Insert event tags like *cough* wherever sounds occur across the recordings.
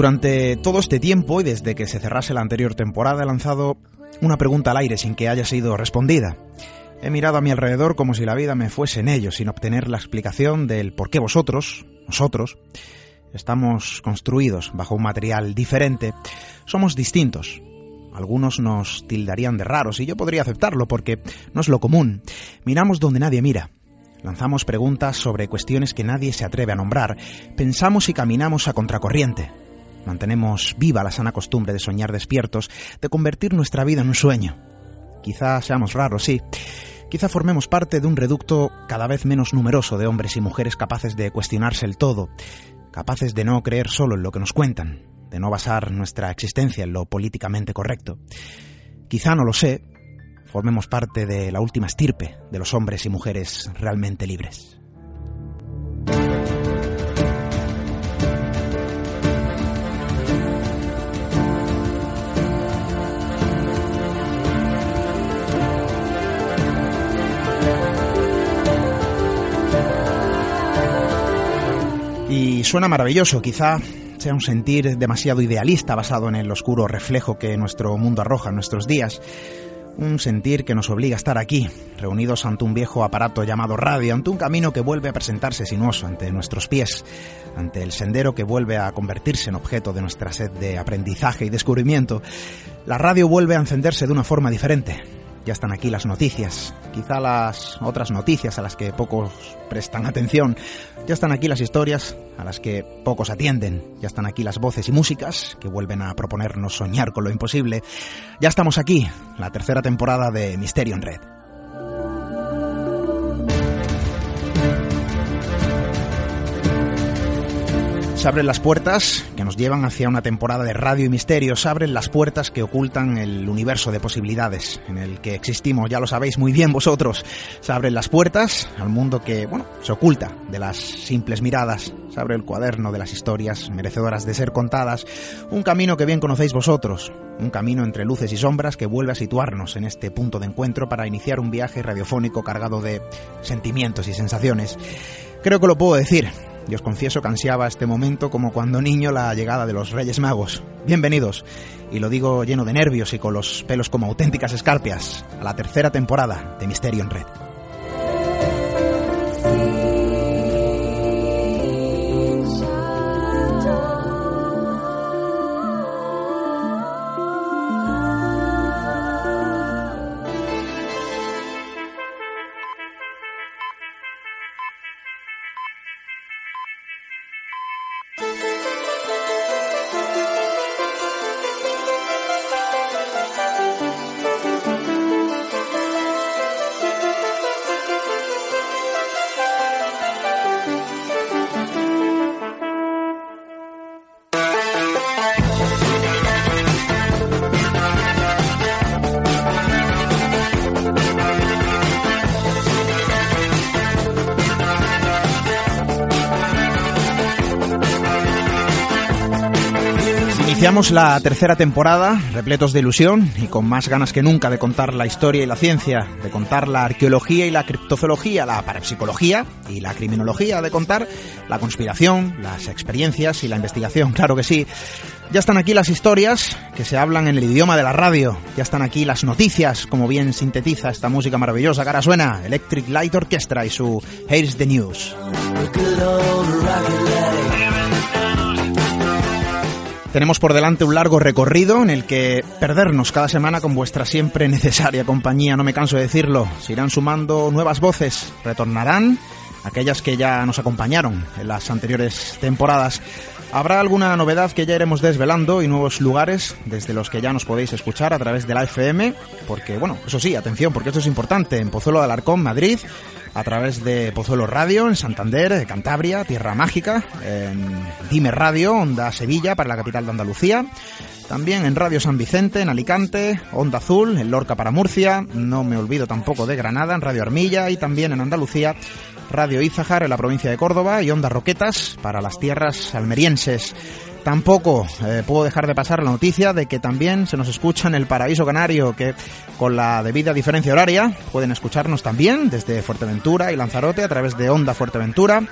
Durante todo este tiempo y desde que se cerrase la anterior temporada he lanzado una pregunta al aire sin que haya sido respondida. He mirado a mi alrededor como si la vida me fuese en ello, sin obtener la explicación del por qué vosotros, nosotros, estamos construidos bajo un material diferente. Somos distintos. Algunos nos tildarían de raros y yo podría aceptarlo porque no es lo común. Miramos donde nadie mira. Lanzamos preguntas sobre cuestiones que nadie se atreve a nombrar. Pensamos y caminamos a contracorriente. Mantenemos viva la sana costumbre de soñar despiertos, de convertir nuestra vida en un sueño. Quizá seamos raros, sí. Quizá formemos parte de un reducto cada vez menos numeroso de hombres y mujeres capaces de cuestionarse el todo, capaces de no creer solo en lo que nos cuentan, de no basar nuestra existencia en lo políticamente correcto. Quizá no lo sé, formemos parte de la última estirpe de los hombres y mujeres realmente libres. Y suena maravilloso, quizá sea un sentir demasiado idealista basado en el oscuro reflejo que nuestro mundo arroja en nuestros días. Un sentir que nos obliga a estar aquí, reunidos ante un viejo aparato llamado radio, ante un camino que vuelve a presentarse sinuoso ante nuestros pies, ante el sendero que vuelve a convertirse en objeto de nuestra sed de aprendizaje y descubrimiento. La radio vuelve a encenderse de una forma diferente, ya están aquí las noticias, quizá las otras noticias a las que pocos prestan atención. Ya están aquí las historias a las que pocos atienden. Ya están aquí las voces y músicas que vuelven a proponernos soñar con lo imposible. Ya estamos aquí, la tercera temporada de Misterio en Red. Se abren las puertas que nos llevan hacia una temporada de radio y misterio. Se abren las puertas que ocultan el universo de posibilidades en el que existimos. Ya lo sabéis muy bien vosotros. Se abren las puertas al mundo que, bueno, se oculta de las simples miradas. Se abre el cuaderno de las historias merecedoras de ser contadas. Un camino que bien conocéis vosotros. Un camino entre luces y sombras que vuelve a situarnos en este punto de encuentro para iniciar un viaje radiofónico cargado de sentimientos y sensaciones. Creo que lo puedo decir. Y os confieso que ansiaba este momento como cuando niño la llegada de los Reyes Magos. Bienvenidos, y lo digo lleno de nervios y con los pelos como auténticas escarpias, a la tercera temporada de Misterio en Red. Iniciamos la tercera temporada, repletos de ilusión y con más ganas que nunca de contar la historia y la ciencia, de contar la arqueología y la criptozoología, la parapsicología y la criminología, de contar la conspiración, las experiencias y la investigación, claro que sí. Ya están aquí las historias que se hablan en el idioma de la radio, ya están aquí las noticias, como bien sintetiza esta música maravillosa ahora suena, Electric Light Orchestra y su Here's the News. Tenemos por delante un largo recorrido en el que perdernos cada semana con vuestra siempre necesaria compañía, no me canso de decirlo. Se irán sumando nuevas voces, retornarán aquellas que ya nos acompañaron en las anteriores temporadas. Habrá alguna novedad que ya iremos desvelando y nuevos lugares desde los que ya nos podéis escuchar a través de la FM, porque bueno, eso sí, atención, porque esto es importante, en Pozuelo de Alarcón, Madrid, a través de Pozuelo Radio en Santander, Cantabria, Tierra Mágica, en Dime Radio, Onda Sevilla para la capital de Andalucía, también en Radio San Vicente, en Alicante, Onda Azul, en Lorca para Murcia, no me olvido tampoco de Granada, en Radio Armilla y también en Andalucía, Radio Izahar en la provincia de Córdoba y Onda Roquetas para las tierras almerienses. Tampoco eh, puedo dejar de pasar la noticia de que también se nos escucha en el Paraíso Canario, que con la debida diferencia horaria pueden escucharnos también desde Fuerteventura y Lanzarote a través de Onda Fuerteventura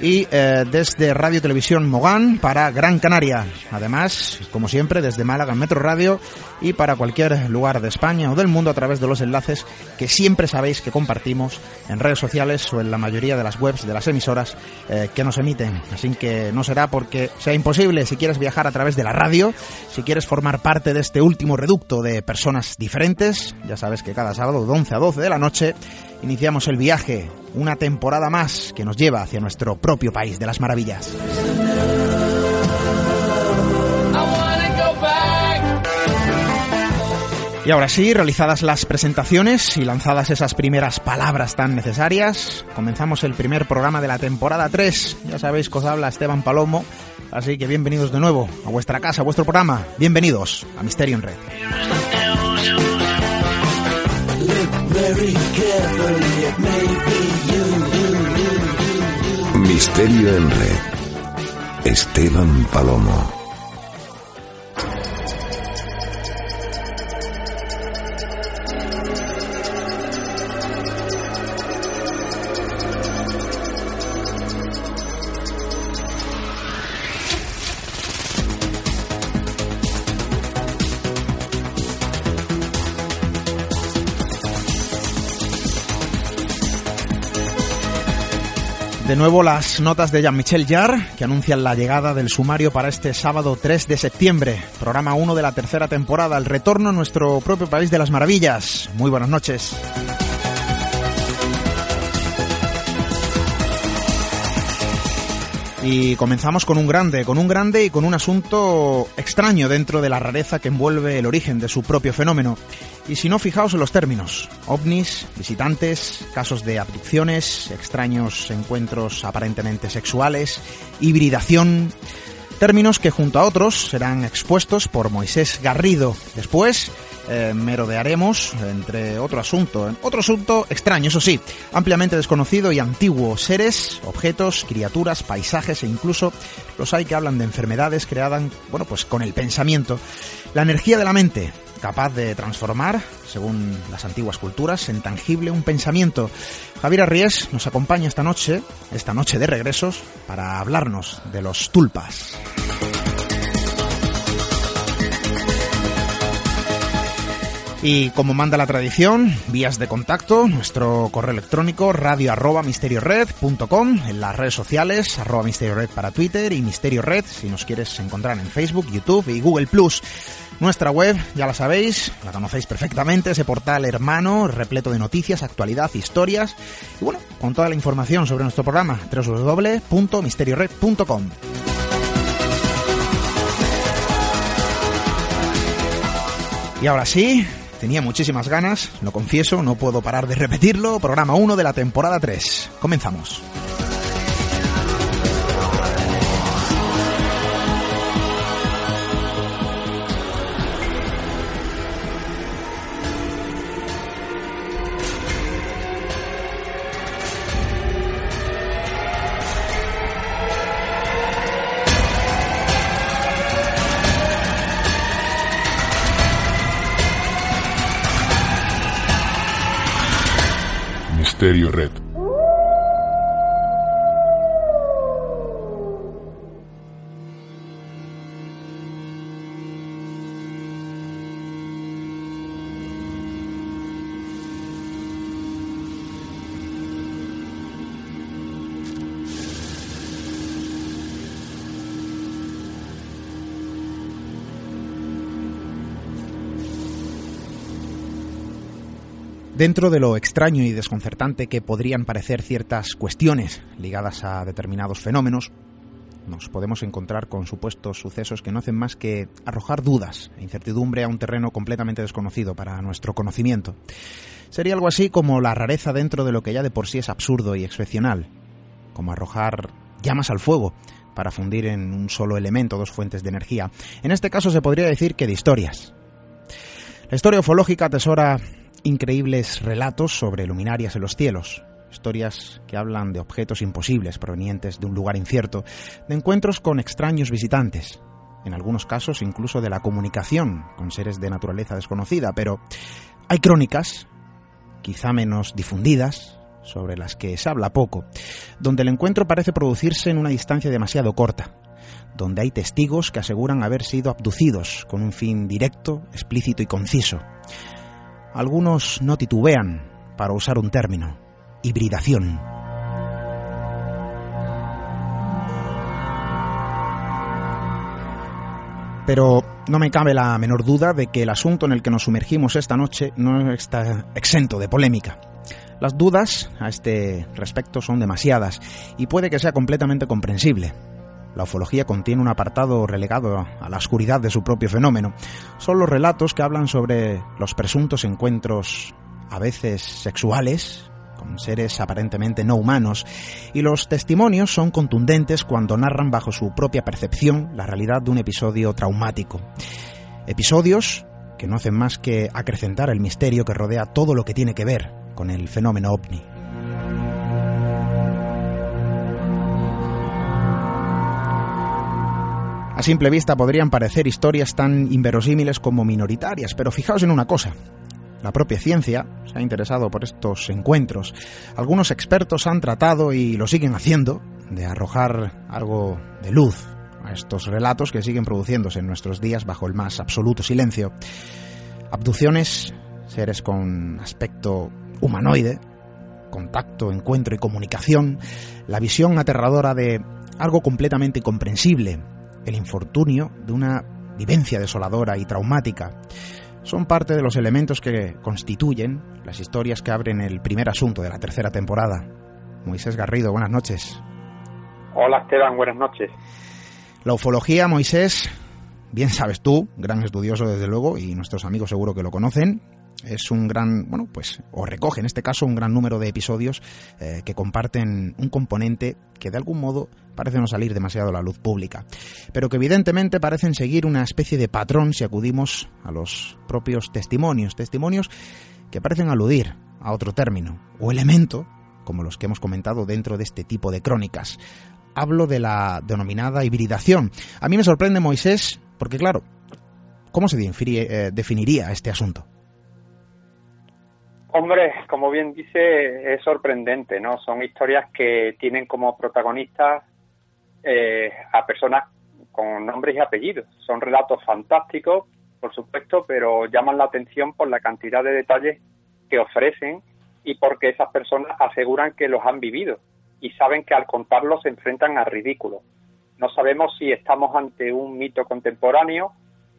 y eh, desde Radio Televisión Mogán para Gran Canaria. Además, como siempre, desde Málaga Metro Radio y para cualquier lugar de España o del mundo a través de los enlaces que siempre sabéis que compartimos en redes sociales o en la mayoría de las webs de las emisoras eh, que nos emiten. Así que no será porque sea imposible si quieres viajar a través de la radio, si quieres formar parte de este último reducto de personas diferentes, ya sabes que cada sábado de 11 a 12 de la noche iniciamos el viaje, una temporada más que nos lleva hacia nuestro propio país de las maravillas. Y ahora sí, realizadas las presentaciones y lanzadas esas primeras palabras tan necesarias, comenzamos el primer programa de la temporada 3. Ya sabéis que os habla Esteban Palomo, así que bienvenidos de nuevo a vuestra casa, a vuestro programa. Bienvenidos a Misterio en Red. Misterio en Red. Esteban Palomo. Nuevo las notas de Jean-Michel Jarre, que anuncian la llegada del sumario para este sábado 3 de septiembre, programa 1 de la tercera temporada, el retorno a nuestro propio país de las maravillas. Muy buenas noches. Y comenzamos con un grande, con un grande y con un asunto extraño dentro de la rareza que envuelve el origen de su propio fenómeno. Y si no, fijaos en los términos. ovnis, visitantes, casos de abducciones, extraños encuentros aparentemente sexuales, hibridación... Términos que junto a otros serán expuestos por Moisés Garrido. Después eh, merodearemos entre otro asunto, otro asunto extraño, eso sí, ampliamente desconocido y antiguo, seres, objetos, criaturas, paisajes e incluso los hay que hablan de enfermedades creadas, bueno, pues con el pensamiento, la energía de la mente, capaz de transformar, según las antiguas culturas, en tangible un pensamiento. Javier Arries nos acompaña esta noche, esta noche de regresos, para hablarnos de los tulpas. Y como manda la tradición, vías de contacto, nuestro correo electrónico radio arroba misteriored.com, en las redes sociales, arroba misteriored para Twitter y misteriored si nos quieres encontrar en Facebook, YouTube y Google Plus. Nuestra web, ya la sabéis, la conocéis perfectamente, ese portal hermano, repleto de noticias, actualidad, historias y bueno, con toda la información sobre nuestro programa, www.misteriored.com. Y ahora sí, tenía muchísimas ganas, lo confieso, no puedo parar de repetirlo, programa 1 de la temporada 3. Comenzamos. Misterio Red. Dentro de lo extraño y desconcertante que podrían parecer ciertas cuestiones ligadas a determinados fenómenos, nos podemos encontrar con supuestos sucesos que no hacen más que arrojar dudas e incertidumbre a un terreno completamente desconocido para nuestro conocimiento. Sería algo así como la rareza dentro de lo que ya de por sí es absurdo y excepcional, como arrojar llamas al fuego para fundir en un solo elemento dos fuentes de energía. En este caso se podría decir que de historias. La historia ufológica atesora increíbles relatos sobre luminarias en los cielos, historias que hablan de objetos imposibles provenientes de un lugar incierto, de encuentros con extraños visitantes, en algunos casos incluso de la comunicación con seres de naturaleza desconocida, pero hay crónicas, quizá menos difundidas, sobre las que se habla poco, donde el encuentro parece producirse en una distancia demasiado corta, donde hay testigos que aseguran haber sido abducidos con un fin directo, explícito y conciso, algunos no titubean para usar un término, hibridación. Pero no me cabe la menor duda de que el asunto en el que nos sumergimos esta noche no está exento de polémica. Las dudas a este respecto son demasiadas y puede que sea completamente comprensible. La ufología contiene un apartado relegado a la oscuridad de su propio fenómeno. Son los relatos que hablan sobre los presuntos encuentros, a veces sexuales, con seres aparentemente no humanos, y los testimonios son contundentes cuando narran bajo su propia percepción la realidad de un episodio traumático. Episodios que no hacen más que acrecentar el misterio que rodea todo lo que tiene que ver con el fenómeno ovni. A simple vista podrían parecer historias tan inverosímiles como minoritarias, pero fijaos en una cosa. La propia ciencia se ha interesado por estos encuentros. Algunos expertos han tratado y lo siguen haciendo de arrojar algo de luz a estos relatos que siguen produciéndose en nuestros días bajo el más absoluto silencio. Abducciones, seres con aspecto humanoide, contacto, encuentro y comunicación, la visión aterradora de algo completamente incomprensible el infortunio de una vivencia desoladora y traumática. Son parte de los elementos que constituyen las historias que abren el primer asunto de la tercera temporada. Moisés Garrido, buenas noches. Hola Esteban, buenas noches. La ufología, Moisés, bien sabes tú, gran estudioso desde luego, y nuestros amigos seguro que lo conocen, es un gran, bueno, pues, o recoge en este caso un gran número de episodios eh, que comparten un componente que de algún modo parece no salir demasiado a la luz pública, pero que evidentemente parecen seguir una especie de patrón si acudimos a los propios testimonios, testimonios que parecen aludir a otro término o elemento, como los que hemos comentado dentro de este tipo de crónicas. Hablo de la denominada hibridación. A mí me sorprende Moisés, porque claro, ¿cómo se eh, definiría este asunto? Hombre, como bien dice, es sorprendente, ¿no? Son historias que tienen como protagonistas eh, a personas con nombres y apellidos. Son relatos fantásticos, por supuesto, pero llaman la atención por la cantidad de detalles que ofrecen y porque esas personas aseguran que los han vivido y saben que al contarlos se enfrentan a ridículo. No sabemos si estamos ante un mito contemporáneo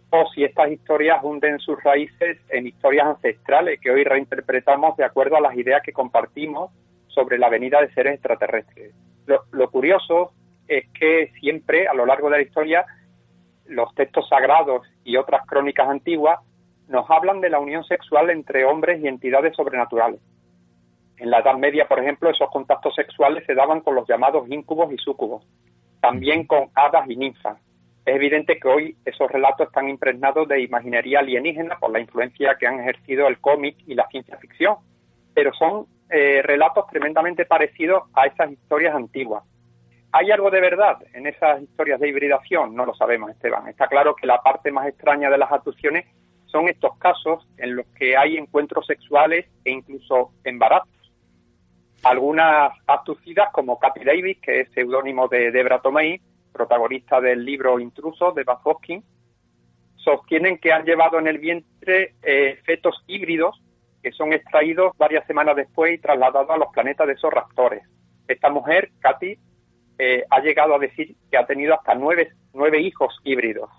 o si estas historias hunden sus raíces en historias ancestrales que hoy reinterpretamos de acuerdo a las ideas que compartimos sobre la venida de seres extraterrestres. Lo, curioso es que siempre, a lo largo de la historia, los textos sagrados y otras crónicas antiguas nos hablan de la unión sexual entre hombres y entidades sobrenaturales. En la Edad Media, por ejemplo, esos contactos sexuales se daban con los llamados íncubos y súcubos, también con hadas y ninfas, es evidente que hoy esos relatos están impregnados de imaginería alienígena por la influencia que han ejercido el cómic y la ciencia ficción, pero son eh, relatos tremendamente parecidos a esas historias antiguas. ¿Hay algo de verdad en esas historias de hibridación? No lo sabemos, Esteban. Está claro que la parte más extraña de las abducciones son estos casos en los que hay encuentros sexuales e incluso embarazos. Algunas abducidas, como Kathy Davis, que es seudónimo de Debra Tomei, protagonista del libro Intruso de Baz Hoskin, sostienen que han llevado en el vientre eh, fetos híbridos que son extraídos varias semanas después y trasladados a los planetas de esos raptores. Esta mujer, Katy, eh, ha llegado a decir que ha tenido hasta nueve, nueve hijos híbridos.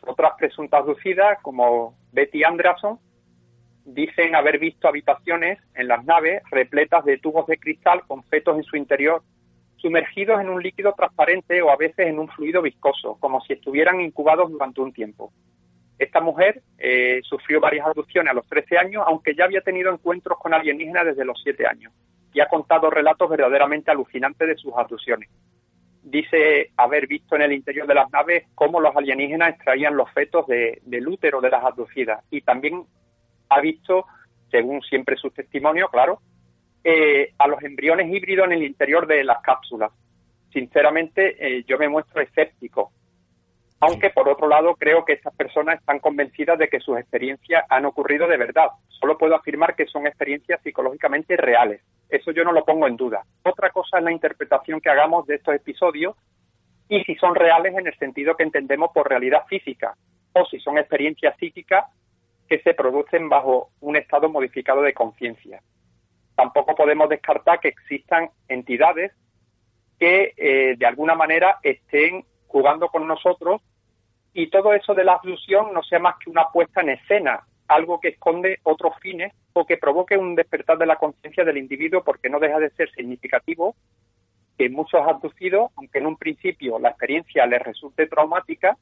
Otras presuntas abducidas, como Betty Anderson, dicen haber visto habitaciones en las naves repletas de tubos de cristal con fetos en su interior, sumergidos en un líquido transparente o a veces en un fluido viscoso, como si estuvieran incubados durante un tiempo. Esta mujer eh, sufrió varias abducciones a los 13 años, aunque ya había tenido encuentros con alienígenas desde los 7 años, y ha contado relatos verdaderamente alucinantes de sus abducciones. Dice haber visto en el interior de las naves cómo los alienígenas extraían los fetos del útero de las abducidas, y también ha visto, según siempre su testimonio, claro, eh, a los embriones híbridos en el interior de las cápsulas. Sinceramente, eh, yo me muestro escéptico aunque por otro lado creo que estas personas están convencidas de que sus experiencias han ocurrido de verdad. Solo puedo afirmar que son experiencias psicológicamente reales. Eso yo no lo pongo en duda. Otra cosa es la interpretación que hagamos de estos episodios y si son reales en el sentido que entendemos por realidad física o si son experiencias psíquicas que se producen bajo un estado modificado de conciencia. Tampoco podemos descartar que existan entidades que eh, de alguna manera estén jugando con nosotros y todo eso de la abducción no sea más que una puesta en escena, algo que esconde otros fines o que provoque un despertar de la conciencia del individuo porque no deja de ser significativo que muchos abducidos, aunque en un principio la experiencia les resulte traumática,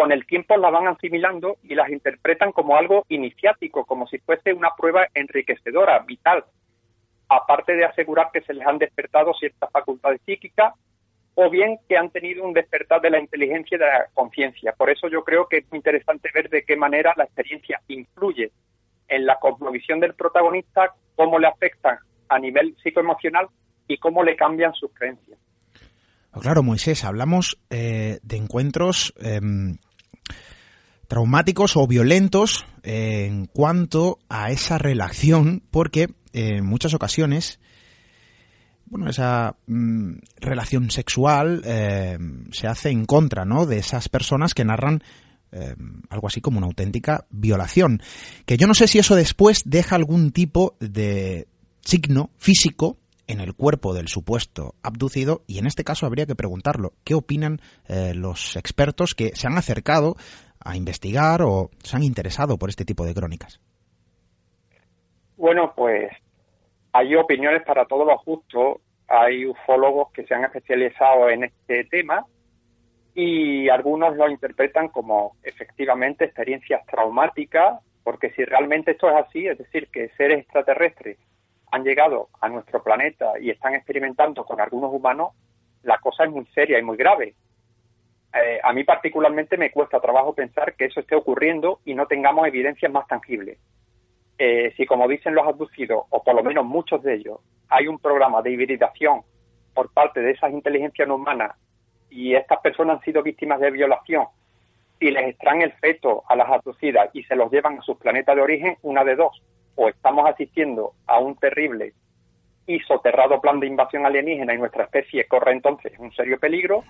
con el tiempo la van asimilando y las interpretan como algo iniciático, como si fuese una prueba enriquecedora, vital, aparte de asegurar que se les han despertado ciertas facultades psíquicas o bien que han tenido un despertar de la inteligencia y de la conciencia. Por eso yo creo que es muy interesante ver de qué manera la experiencia influye en la cosmovisión del protagonista, cómo le afecta a nivel psicoemocional y cómo le cambian sus creencias. Claro, Moisés, hablamos eh, de encuentros em, traumáticos o violentos en cuanto a esa relación, porque en muchas ocasiones bueno, esa mm, relación sexual eh, se hace en contra, ¿no? De esas personas que narran eh, algo así como una auténtica violación. Que yo no sé si eso después deja algún tipo de signo físico en el cuerpo del supuesto abducido y en este caso habría que preguntarlo. ¿Qué opinan eh, los expertos que se han acercado a investigar o se han interesado por este tipo de crónicas? Bueno, pues hay opiniones para todos los justos. Hay ufólogos que se han especializado en este tema y algunos lo interpretan como efectivamente experiencias traumáticas, porque si realmente esto es así, es decir, que seres extraterrestres han llegado a nuestro planeta y están experimentando con algunos humanos, la cosa es muy seria y muy grave. Eh, a mí particularmente me cuesta trabajo pensar que eso esté ocurriendo y no tengamos evidencias más tangibles. Eh, si como dicen los abducidos, o por lo menos muchos de ellos, hay un programa de hibridación por parte de esas inteligencias no humanas y estas personas han sido víctimas de violación y les extraen el feto a las abducidas y se los llevan a sus planetas de origen, una de dos, o estamos asistiendo a un terrible y soterrado plan de invasión alienígena y nuestra especie corre entonces un serio peligro,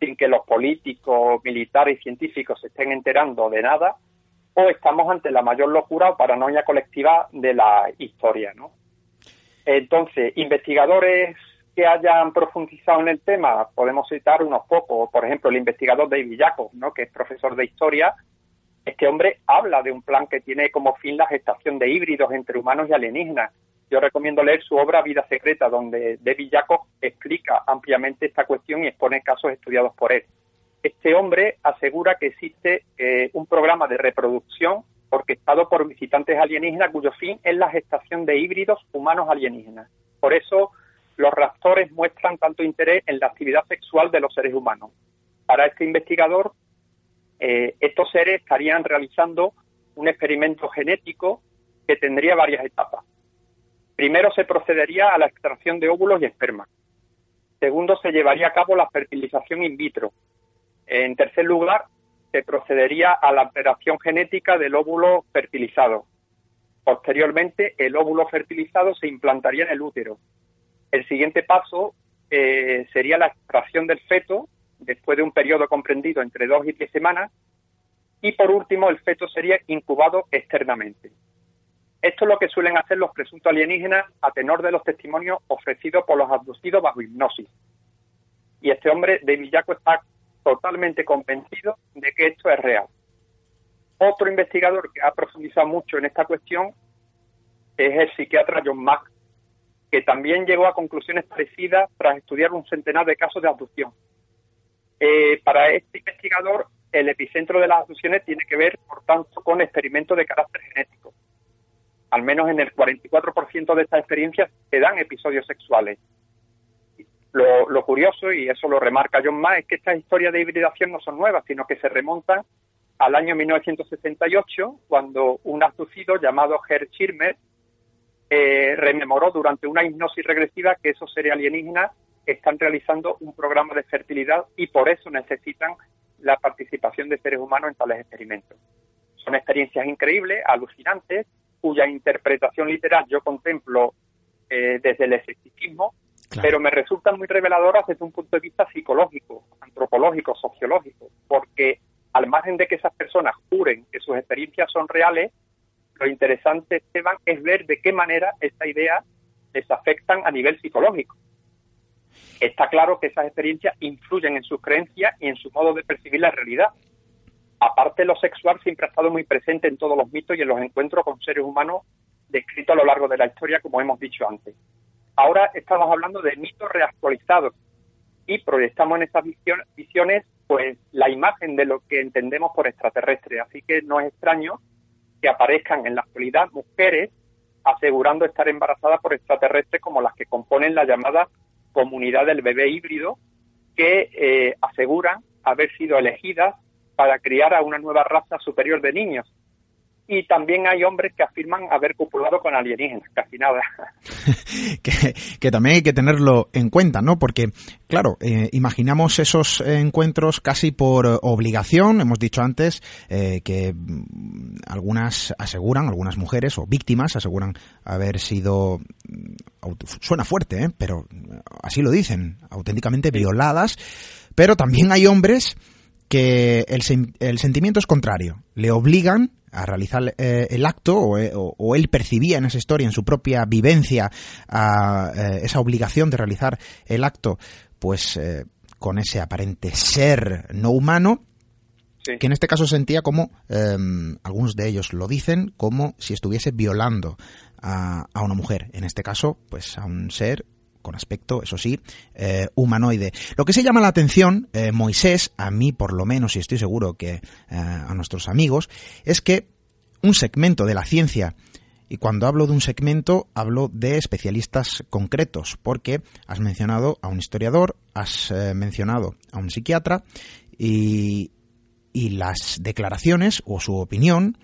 sin que los políticos, militares y científicos se estén enterando de nada, o estamos ante la mayor locura o paranoia colectiva de la historia, ¿no? Entonces, investigadores que hayan profundizado en el tema, podemos citar unos pocos, por ejemplo, el investigador David Jacob, ¿no? que es profesor de historia, este hombre habla de un plan que tiene como fin la gestación de híbridos entre humanos y alienígenas. Yo recomiendo leer su obra Vida Secreta, donde David Jacob explica ampliamente esta cuestión y expone casos estudiados por él este hombre asegura que existe eh, un programa de reproducción orquestado por visitantes alienígenas cuyo fin es la gestación de híbridos humanos alienígenas. Por eso los raptores muestran tanto interés en la actividad sexual de los seres humanos. Para este investigador, eh, estos seres estarían realizando un experimento genético que tendría varias etapas. Primero se procedería a la extracción de óvulos y esperma. Segundo, se llevaría a cabo la fertilización in vitro, en tercer lugar, se procedería a la alteración genética del óvulo fertilizado. Posteriormente, el óvulo fertilizado se implantaría en el útero El siguiente paso eh, sería la extracción del feto después de un periodo comprendido entre dos y diez semanas. Y por último, el feto sería incubado externamente. Esto es lo que suelen hacer los presuntos alienígenas a tenor de los testimonios ofrecidos por los abducidos bajo hipnosis. Y este hombre, David Jaco, está totalmente convencido de que esto es real. Otro investigador que ha profundizado mucho en esta cuestión es el psiquiatra John Mack, que también llegó a conclusiones parecidas tras estudiar un centenar de casos de abducción. Eh, para este investigador, el epicentro de las abducciones tiene que ver, por tanto, con experimentos de carácter genético. Al menos en el 44% de estas experiencias se dan episodios sexuales. Lo, lo, curioso, y eso lo remarca John Ma, es que estas historias de hibridación no son nuevas, sino que se remontan al año 1968, cuando un abducido llamado Herr Schirmer eh, rememoró durante una hipnosis regresiva que esos seres alienígenas están realizando un programa de fertilidad y por eso necesitan la participación de seres humanos en tales experimentos. Son experiencias increíbles, alucinantes, cuya interpretación literal yo contemplo eh, desde el escepticismo, pero me resultan muy reveladoras desde un punto de vista psicológico, antropológico, sociológico, porque al margen de que esas personas juren que sus experiencias son reales, lo interesante, Esteban, es ver de qué manera esta idea les afectan a nivel psicológico. Está claro que esas experiencias influyen en sus creencias y en su modo de percibir la realidad. Aparte, lo sexual siempre ha estado muy presente en todos los mitos y en los encuentros con seres humanos descritos a lo largo de la historia, como hemos dicho antes. Ahora estamos hablando de mitos reactualizados y proyectamos en estas visiones pues la imagen de lo que entendemos por extraterrestre. Así que no es extraño que aparezcan en la actualidad mujeres asegurando estar embarazadas por extraterrestres como las que componen la llamada comunidad del bebé híbrido, que eh, aseguran haber sido elegidas para criar a una nueva raza superior de niños y también hay hombres que afirman haber copulado con alienígenas, casi nada. *laughs* que, también hay que tenerlo en cuenta, ¿no? Porque, claro, eh, imaginamos esos encuentros casi por obligación. Hemos dicho antes eh, que mm, algunas aseguran, algunas mujeres o víctimas aseguran haber sido, mm, suena fuerte, ¿eh? pero así lo dicen, auténticamente violadas. Pero también hay hombres que el, el sentimiento es contrario. Le obligan a realizar eh, el acto eh, o, él percibía en esa historia, en su propia vivencia, eh, esa obligación de realizar el acto, pues con ese aparente ser no humano, que en este caso sentía como, em, algunos de ellos lo dicen, como si estuviese violando a, a una mujer, en este caso, pues a un ser con aspecto, eso sí, eh, humanoide. Lo que se llama la atención, eh, Moisés, a mí por lo menos, y estoy seguro que eh, a nuestros amigos, es que un segmento de la ciencia, y cuando hablo de un segmento, hablo de especialistas concretos, porque has mencionado a un historiador, has mencionado a un psiquiatra, y las declaraciones o su opinión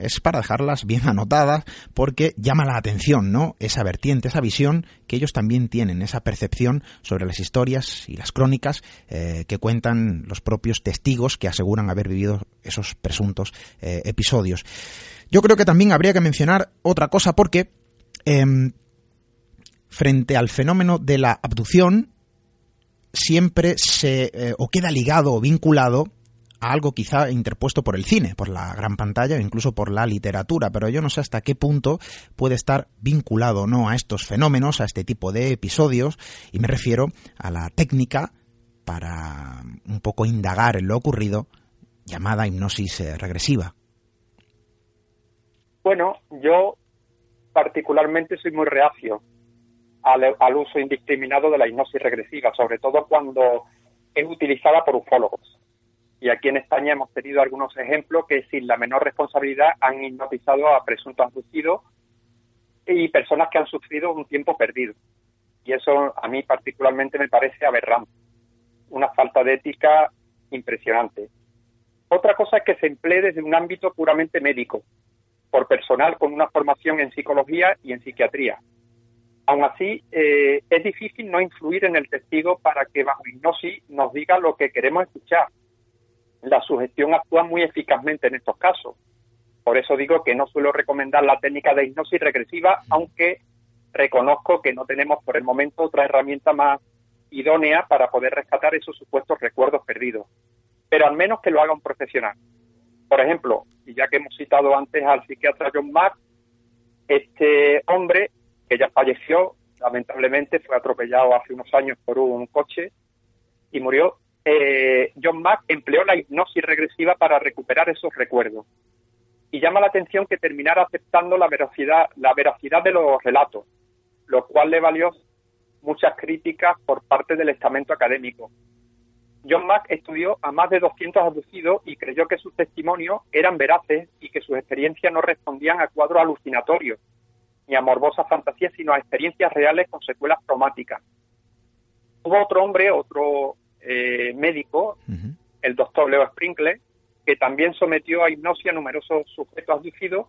es para dejarlas bien anotadas porque llama la atención, ¿no? Esa vertiente, esa visión que ellos también tienen, esa percepción sobre las historias y las crónicas eh, que cuentan los propios testigos que aseguran haber vivido esos presuntos eh, episodios. Yo creo que también habría que mencionar otra cosa porque em, frente al fenómeno de la abducción siempre se eh, o queda ligado o vinculado a algo quizá interpuesto por el cine, por la gran pantalla o incluso por la literatura, pero yo no sé hasta qué punto puede estar vinculado o no a estos fenómenos, a este tipo de episodios, y me refiero a la técnica para un poco indagar en lo ocurrido, llamada hipnosis eh, regresiva. Bueno, yo particularmente soy muy reacio al, al uso indiscriminado de la hipnosis regresiva, sobre todo cuando es utilizada por ufólogos y aquí en España hemos tenido algunos ejemplos que sin la menor responsabilidad han hipnotizado a presuntos abducidos y personas que han sufrido un tiempo perdido. Y eso a mí particularmente me parece aberrante. Una falta de ética impresionante. Otra cosa es que se emplee desde un ámbito puramente médico, por personal con una formación en psicología y en psiquiatría. Aún así, eh, es difícil no influir en el testigo para que bajo hipnosis nos diga lo que queremos escuchar la sugestión actúa muy eficazmente en estos casos. Por eso digo que no suelo recomendar la técnica de hipnosis regresiva, aunque reconozco que no tenemos por el momento otra herramienta más idónea para poder rescatar esos supuestos recuerdos perdidos, pero al menos que lo haga un profesional. Por ejemplo, y ya que hemos citado antes al psiquiatra John Mack, este hombre que ya falleció, lamentablemente fue atropellado hace unos años por un coche y murió. Eh, John Mack empleó la hipnosis regresiva para recuperar esos recuerdos. Y llama la atención que terminara aceptando la veracidad, la veracidad de los relatos, lo cual le valió muchas críticas por parte del estamento académico. John Mack estudió a más de 200 abducidos y creyó que sus testimonios eran veraces y que sus experiencias no respondían a cuadros alucinatorios ni a morbosas fantasías, sino a experiencias reales con secuelas traumáticas. Hubo otro hombre, otro eh, médico, el doctor Leo Sprinkle, que también sometió a hipnosis a numerosos sujetos abducidos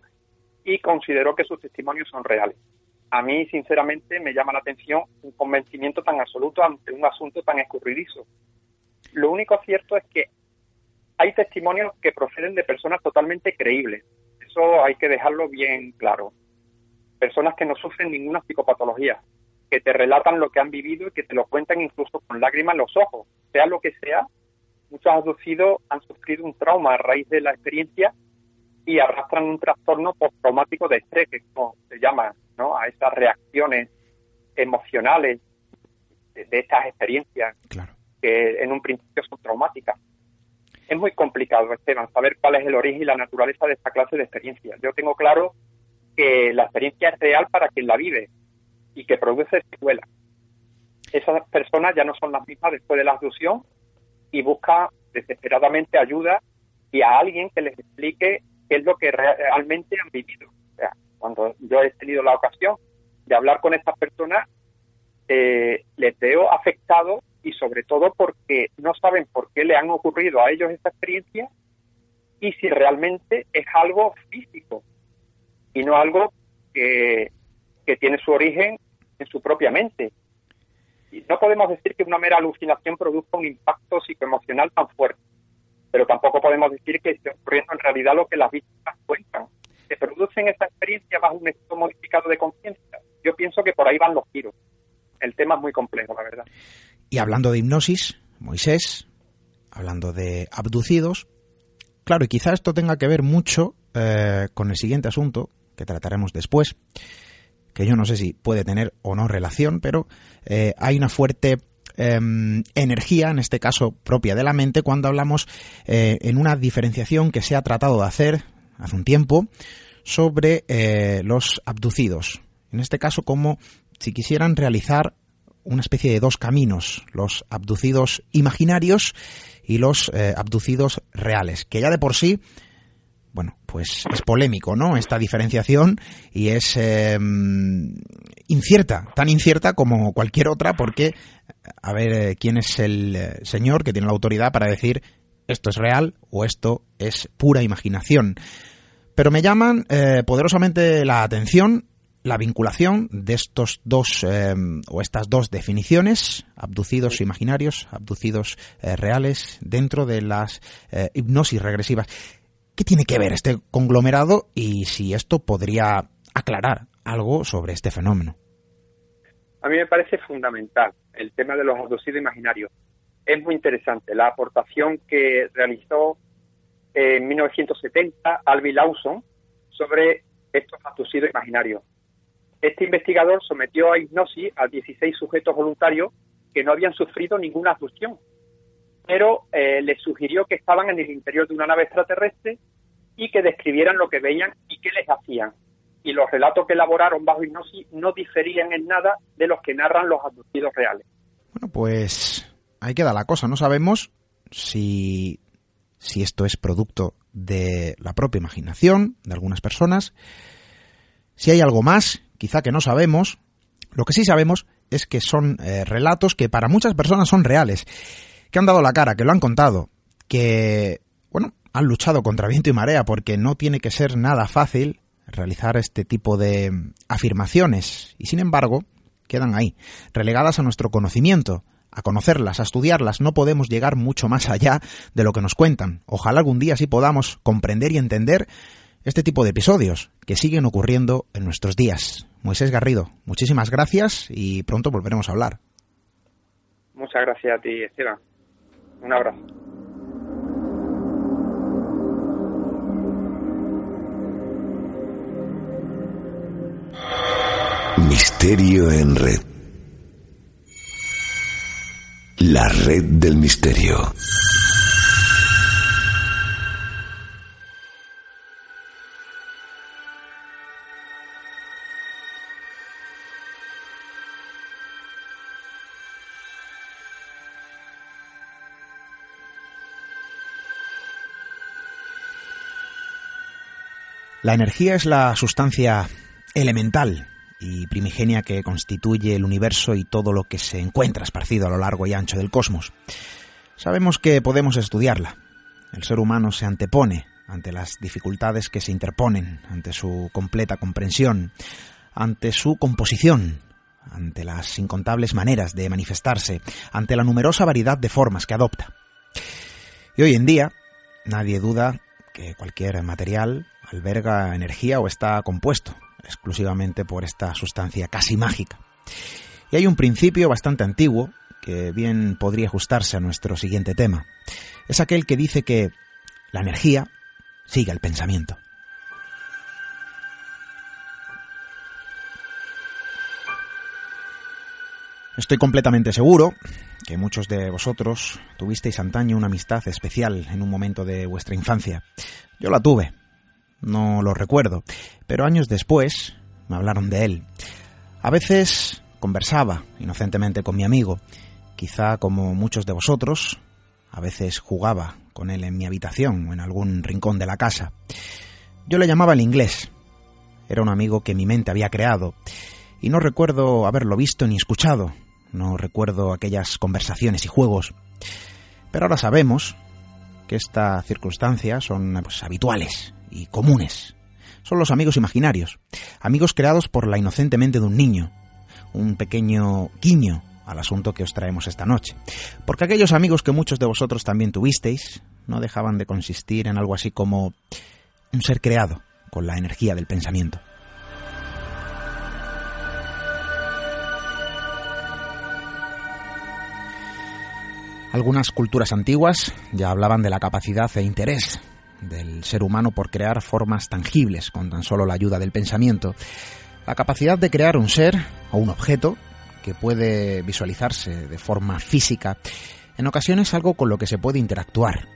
y consideró que sus testimonios son reales. A mí, sinceramente, me llama la atención un convencimiento tan absoluto ante un asunto tan escurridizo. Lo único cierto es que hay testimonios que proceden de personas totalmente creíbles. Eso hay que dejarlo bien claro. Personas que no sufren ninguna psicopatología, que te relatan lo que han vivido y que te lo cuentan incluso con lágrimas en los ojos. Sea lo que sea, muchos abducidos han sufrido un trauma a raíz de la experiencia y arrastran un trastorno postraumático de estrés, que como se llama, ¿no? A esas reacciones emocionales de, de estas experiencias. Claro que en un principio son traumáticas. Es muy complicado, Esteban, saber cuál es el origen y la naturaleza de esta clase de experiencias. Yo tengo claro que la experiencia es real para quien la vive y que produce secuelas. Esas personas ya no son las mismas después de la abducción y buscan desesperadamente ayuda y a alguien que les explique qué es lo que realmente han vivido. O sea, cuando yo he tenido la ocasión de hablar con estas personas, eh, les veo afectados y sobre todo porque no saben por qué le han ocurrido a ellos esta experiencia y si realmente es algo físico y no algo que, que tiene su origen en su propia mente. Y no podemos decir que una mera alucinación produzca un impacto psicoemocional tan fuerte, pero tampoco podemos decir que esté ocurriendo en realidad lo que las víctimas cuentan. ¿Se producen esa experiencia bajo un estado modificado de conciencia? Yo pienso que por ahí van los tiros. El tema es muy complejo, la verdad. Y hablando de hipnosis, Moisés, hablando de abducidos, claro, y quizá esto tenga que ver mucho eh, con el siguiente asunto que trataremos después, que yo no sé si puede tener o no relación, pero eh, hay una fuerte em, energía, en este caso propia de la mente, cuando hablamos eh, en una diferenciación que se ha tratado de hacer hace un tiempo sobre los abducidos. En este caso, como si quisieran realizar una especie de dos caminos, los abducidos imaginarios y los eh, abducidos reales, que ya de por sí, bueno, pues es polémico, ¿no? Esta diferenciación y es em, incierta, tan incierta como cualquier otra, porque a ver eh, quién es el eh, señor que tiene la autoridad para decir esto es real o esto es pura imaginación. Pero me llaman poderosamente la atención la vinculación de estos dos eh, o estas dos definiciones, abducidos imaginarios, abducidos eh, reales, dentro de las eh, hipnosis regresivas. ¿Qué tiene que ver este conglomerado y si esto podría aclarar algo sobre este fenómeno? A mí me parece fundamental el tema de los abducidos imaginarios. Es muy interesante la aportación que realizó en 1970 Alvin Lawson sobre estos abducidos imaginarios este investigador sometió a hipnosis a 16 sujetos voluntarios que no habían sufrido ninguna abducción, pero eh, les sugirió que estaban en el interior de una nave extraterrestre y que describieran lo que veían y qué les hacían. Y los relatos que elaboraron bajo hipnosis no diferían en nada de los que narran los abducidos reales. Bueno, pues ahí queda la cosa. No sabemos si, si esto es producto de la propia imaginación de algunas personas, si hay algo más quizá que no sabemos, lo que sí sabemos es que son eh, relatos que para muchas personas son reales, que han dado la cara, que lo han contado, que, bueno, han luchado contra viento y marea porque no tiene que ser nada fácil realizar este tipo de afirmaciones y sin embargo quedan ahí, relegadas a nuestro conocimiento, a conocerlas, a estudiarlas, no podemos llegar mucho más allá de lo que nos cuentan. Ojalá algún día sí podamos comprender y entender este tipo de episodios que siguen ocurriendo en nuestros días. Moisés Garrido, muchísimas gracias y pronto volveremos a hablar. Muchas gracias a ti, Esteban. Un abrazo. Misterio en red. La red del misterio. La energía es la sustancia elemental y primigenia que constituye el universo y todo lo que se encuentra esparcido a lo largo y ancho del cosmos. Sabemos que podemos estudiarla. El ser humano se antepone ante las dificultades que se interponen, ante su completa comprensión, ante su composición, ante las incontables maneras de manifestarse, ante la numerosa variedad de formas que adopta. Y hoy en día, nadie duda que cualquier material alberga energía o está compuesto exclusivamente por esta sustancia casi mágica. Y hay un principio bastante antiguo que bien podría ajustarse a nuestro siguiente tema. Es aquel que dice que la energía sigue el pensamiento. Estoy completamente seguro que muchos de vosotros tuvisteis antaño una amistad especial en un momento de vuestra infancia. Yo la tuve, no lo recuerdo, pero años después me hablaron de él. A veces conversaba inocentemente con mi amigo, quizá como muchos de vosotros, a veces jugaba con él en mi habitación o en algún rincón de la casa. Yo le llamaba el inglés. Era un amigo que mi mente había creado, y no recuerdo haberlo visto ni escuchado, no recuerdo aquellas conversaciones y juegos. Pero ahora sabemos que estas circunstancias son pues, habituales y comunes. Son los amigos imaginarios, amigos creados por la inocente mente de un niño, un pequeño guiño al asunto que os traemos esta noche. Porque aquellos amigos que muchos de vosotros también tuvisteis no dejaban de consistir en algo así como un ser creado con la energía del pensamiento. Algunas culturas antiguas ya hablaban de la capacidad e interés del ser humano por crear formas tangibles con tan solo la ayuda del pensamiento. La capacidad de crear un ser o un objeto que puede visualizarse de forma física, en ocasiones algo con lo que se puede interactuar,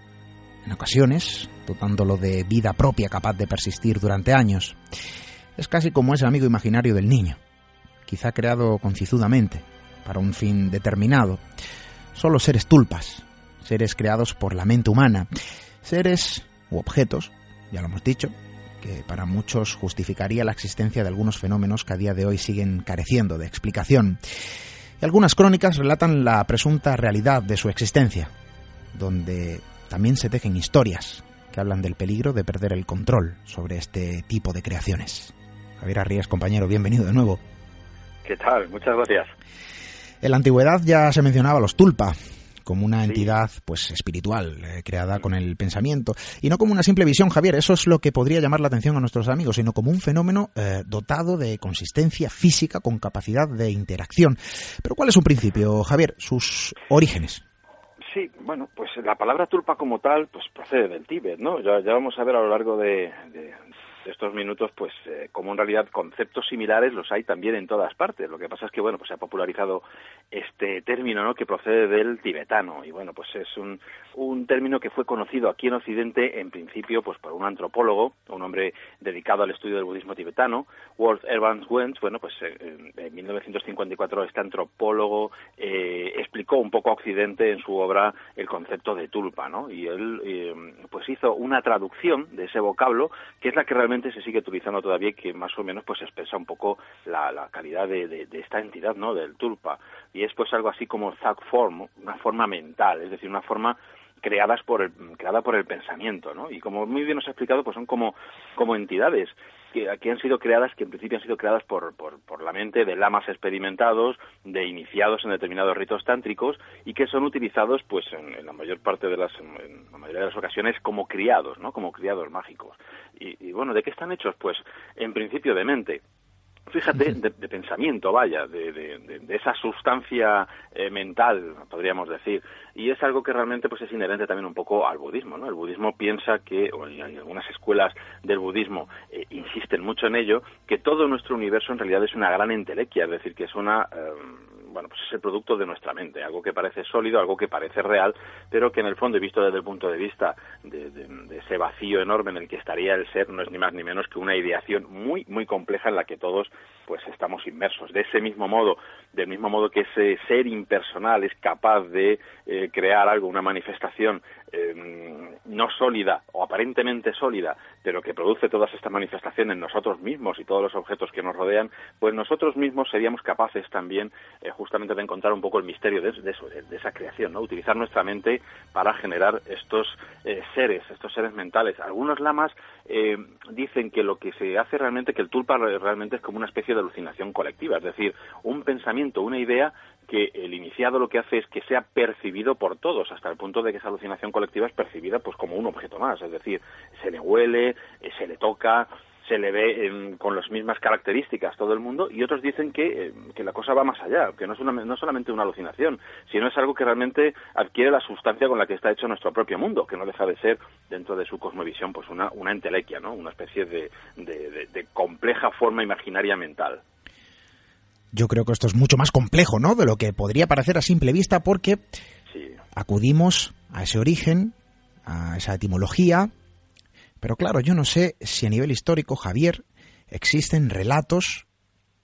en ocasiones dotándolo de vida propia capaz de persistir durante años. Es casi como ese amigo imaginario del niño, quizá creado concizudamente, para un fin determinado. Solo seres tulpas, seres creados por la mente humana, seres u objetos, ya lo hemos dicho, que para muchos justificaría la existencia de algunos fenómenos que a día de hoy siguen careciendo de explicación. Y algunas crónicas relatan la presunta realidad de su existencia, donde también se tejen historias que hablan del peligro de perder el control sobre este tipo de creaciones. Javier Arrías, compañero, bienvenido de nuevo. ¿Qué tal? Muchas gracias. En la antigüedad ya se mencionaba los tulpa, como una entidad pues espiritual eh, creada con el pensamiento y no como una simple visión, Javier. Eso es lo que podría llamar la atención a nuestros amigos, sino como un fenómeno eh, dotado de consistencia física con capacidad de interacción. Pero ¿cuál es un principio, Javier? Sus orígenes. Sí, bueno, pues la palabra tulpa como tal, pues procede del Tíbet, ¿no? Ya, ya vamos a ver a lo largo de, estos minutos, pues eh, como en realidad conceptos similares los hay también en todas partes. Lo que pasa es que, bueno, pues se ha popularizado este término, ¿no?, que procede del tibetano. Y bueno, pues es un, un término que fue conocido aquí en Occidente, en principio, pues por un antropólogo, un hombre dedicado al estudio del budismo tibetano, Worth Evans Wentz. Bueno, pues eh, en 1954 este antropólogo eh, explicó un poco a Occidente en su obra el concepto de tulpa, ¿no? Y él, pues hizo una traducción de ese vocablo, que es la que realmente se sigue utilizando todavía que más o menos pues expresa un poco la, calidad de, esta entidad, ¿no? Del tulpa. Y es pues algo así como thought form, una forma mental, es decir, una forma creadas por el, creada por el pensamiento, ¿no? Y como muy bien nos ha explicado, pues son como, como entidades que, que, han sido creadas, que en principio han sido creadas por, por, por, la mente de lamas experimentados, de iniciados en determinados ritos tántricos y que son utilizados, pues, en, la mayor parte de las, en la mayoría de las ocasiones como criados, ¿no? Como criados mágicos. Y, y bueno, ¿de qué están hechos? Pues, en principio de mente fíjate, de, pensamiento, vaya, de, esa sustancia eh, mental, podríamos decir. Y es algo que realmente pues es inherente también un poco al budismo, ¿no? El budismo piensa que, o en algunas escuelas del budismo eh, insisten mucho en ello, que todo nuestro universo en realidad es una gran entelequia, es decir, que es una... Em, bueno, pues es el producto de nuestra mente, algo que parece sólido, algo que parece real, pero que en el fondo, visto desde el punto de vista de, ese vacío enorme en el que estaría el ser, no es ni más ni menos que una ideación muy, muy compleja en la que todos pues estamos inmersos. De ese mismo modo, del mismo modo que ese ser impersonal es capaz de eh, crear algo, una manifestación eh, no sólida o aparentemente sólida, pero que produce todas estas manifestaciones en nosotros mismos y todos los objetos que nos rodean, pues nosotros mismos seríamos capaces también eh, justamente de encontrar un poco el misterio de, de, esa creación, ¿no? Utilizar nuestra mente para generar estos eh, seres, estos seres mentales. Algunos lamas dicen que lo que se hace realmente, que el tulpa realmente es como una especie de alucinación colectiva, es decir, un pensamiento, una idea que el iniciado lo que hace es que sea percibido por todos, hasta el punto de que esa alucinación colectiva es percibida pues como un objeto más, es decir, se le huele, eh, se le toca, se le ve con las mismas características todo el mundo y otros dicen que, eh, que la cosa va más allá, que no es una, no solamente una alucinación, sino es algo que realmente adquiere la sustancia con la que está hecho nuestro propio mundo, que no deja de ser dentro de su cosmovisión pues una, una entelequia, ¿no? una especie de, de compleja forma imaginaria mental yo creo que esto es mucho más complejo, ¿no? De lo que podría parecer a simple vista, porque acudimos a ese origen, a esa etimología, pero claro, yo no sé si a nivel histórico, Javier, existen relatos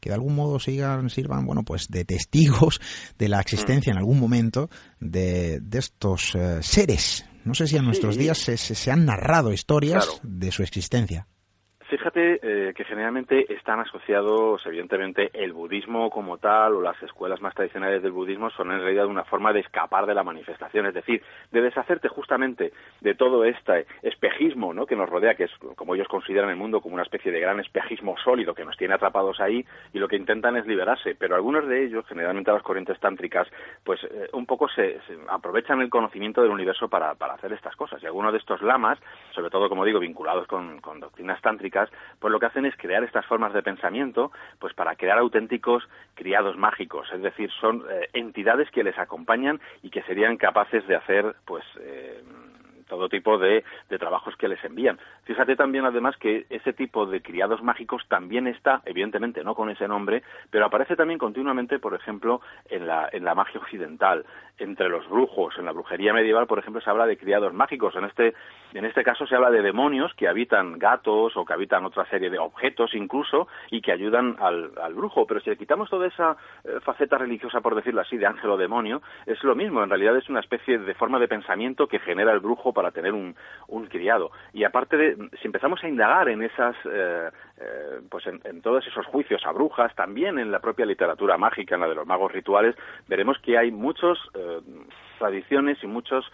que de algún modo sigan, sirvan, bueno, pues de testigos *laughs* de la existencia en algún momento de, estos eh, seres. No sé si en nuestros días se, se, han narrado historias de su existencia. Fíjate eh, que generalmente están asociados, evidentemente, el budismo como tal o las escuelas más tradicionales del budismo son en realidad una forma de escapar de la manifestación, es decir, de deshacerte justamente de todo este espejismo ¿no? que nos rodea, que es como ellos consideran el mundo como una especie de gran espejismo sólido que nos tiene atrapados ahí y lo que intentan es liberarse. Pero algunos de ellos, generalmente las corrientes tántricas, pues eh, un poco se, aprovechan el conocimiento del universo para, para, hacer estas cosas. Y algunos de estos lamas, sobre todo, como digo, vinculados con doctrinas tántricas, pues lo que hacen es crear estas formas de pensamiento, pues para crear auténticos criados mágicos, es decir, son eh, entidades que les acompañan y que serían capaces de hacer, pues, eh, todo tipo de, trabajos que les envían. Fíjate también, además, que ese tipo de criados mágicos también está, evidentemente no con ese nombre, pero aparece también continuamente, por ejemplo, en la, en la magia occidental, entre los brujos. En la brujería medieval, por ejemplo, se habla de criados mágicos. En este, en este caso se habla de demonios que habitan gatos o que habitan otra serie de objetos incluso y que ayudan al, al brujo. Pero si le quitamos toda esa eh, faceta religiosa, por decirlo así, de ángel o demonio, es lo mismo. En realidad es una especie de forma de pensamiento que genera el brujo para tener un, un criado. Y aparte de, si empezamos a indagar en esas, eh, eh, pues en, todos esos juicios a brujas, también en la propia literatura mágica, en la de los magos rituales, veremos que hay muchos eh, tradiciones y muchos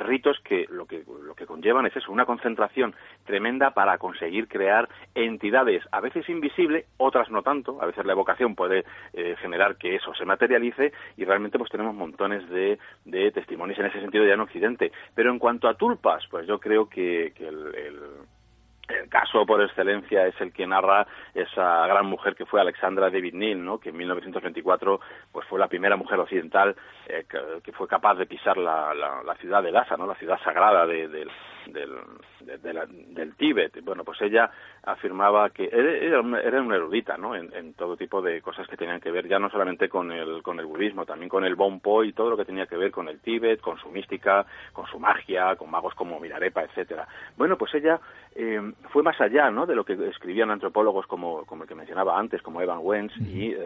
ritos que lo que lo que conllevan es eso, una concentración tremenda para conseguir crear entidades, a veces invisibles, otras no tanto, a veces la evocación puede generar que eso se materialice y realmente pues tenemos montones de, de testimonios en ese sentido ya en Occidente. Pero en cuanto a tulpas, pues yo creo que, el el caso por excelencia es el que narra esa gran mujer que fue Alexandra David Neal, ¿no? que en 1924 pues fue la primera mujer occidental eh, que, fue capaz de pisar la, la, ciudad de Lhasa, ¿no? la ciudad sagrada de, del, del Tíbet. Bueno, pues ella afirmaba que era, era una erudita ¿no? En, en, todo tipo de cosas que tenían que ver ya no solamente con el, con el budismo, también con el Bonpo y todo lo que tenía que ver con el Tíbet, con su mística, con su magia, con magos como Mirarepa, etcétera. Bueno, pues ella eh, fue más allá ¿no? de lo que escribían antropólogos como, como el que mencionaba antes, como Evan Wentz, y eh,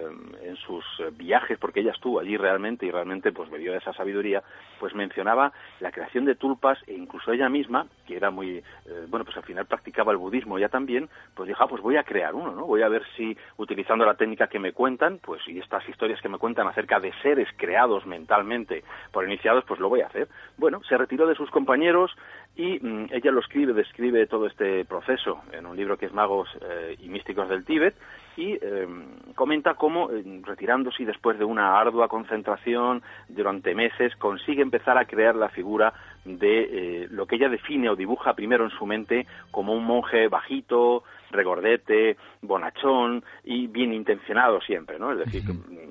en sus eh, viajes, porque ella estuvo allí realmente y realmente pues bebió de esa sabiduría, pues mencionaba la creación de tulpas e incluso ella misma, que era muy, bueno, pues al final practicaba el budismo ya también, pues dijo, ah, pues voy a crear uno, ¿no? Voy a ver si utilizando la técnica que me cuentan, pues y estas historias que me cuentan acerca de seres creados mentalmente por iniciados, pues lo voy a hacer. Bueno, se retiró de sus compañeros, y mm, ella lo escribe, describe todo este proceso en un libro que es Magos eh, y Místicos del Tíbet y eh, comenta cómo, eh, retirándose después de una ardua concentración durante meses, consigue empezar a crear la figura de lo que ella define o dibuja primero en su mente como un monje bajito, regordete, bonachón y bien intencionado siempre, ¿no? Es decir,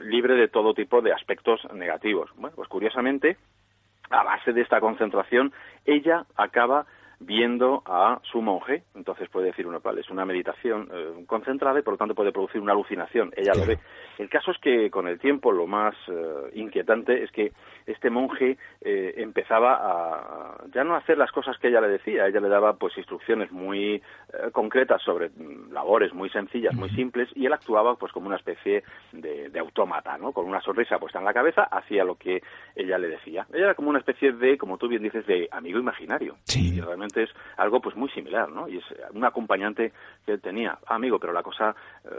libre de todo tipo de aspectos negativos. Bueno, pues curiosamente, a base de esta concentración, ella acaba viendo a su monje, entonces puede decir uno, vale, es una meditación eh, concentrada y por lo tanto puede producir una alucinación, ella lo ve. El caso es que con el tiempo lo más eh, inquietante es que este monje eh, empezaba a ya no hacer las cosas que ella le decía, ella le daba pues instrucciones muy concretas sobre mm, labores muy sencillas, muy simples y él actuaba pues como una especie de, de autómata, ¿no? Con una sonrisa puesta en la cabeza hacía lo que ella le decía. Ella era como una especie de, como tú bien dices, de amigo imaginario. Sí. Y realmente es algo pues muy similar, ¿no? Y es un acompañante que él tenía, amigo, pero la cosa eh,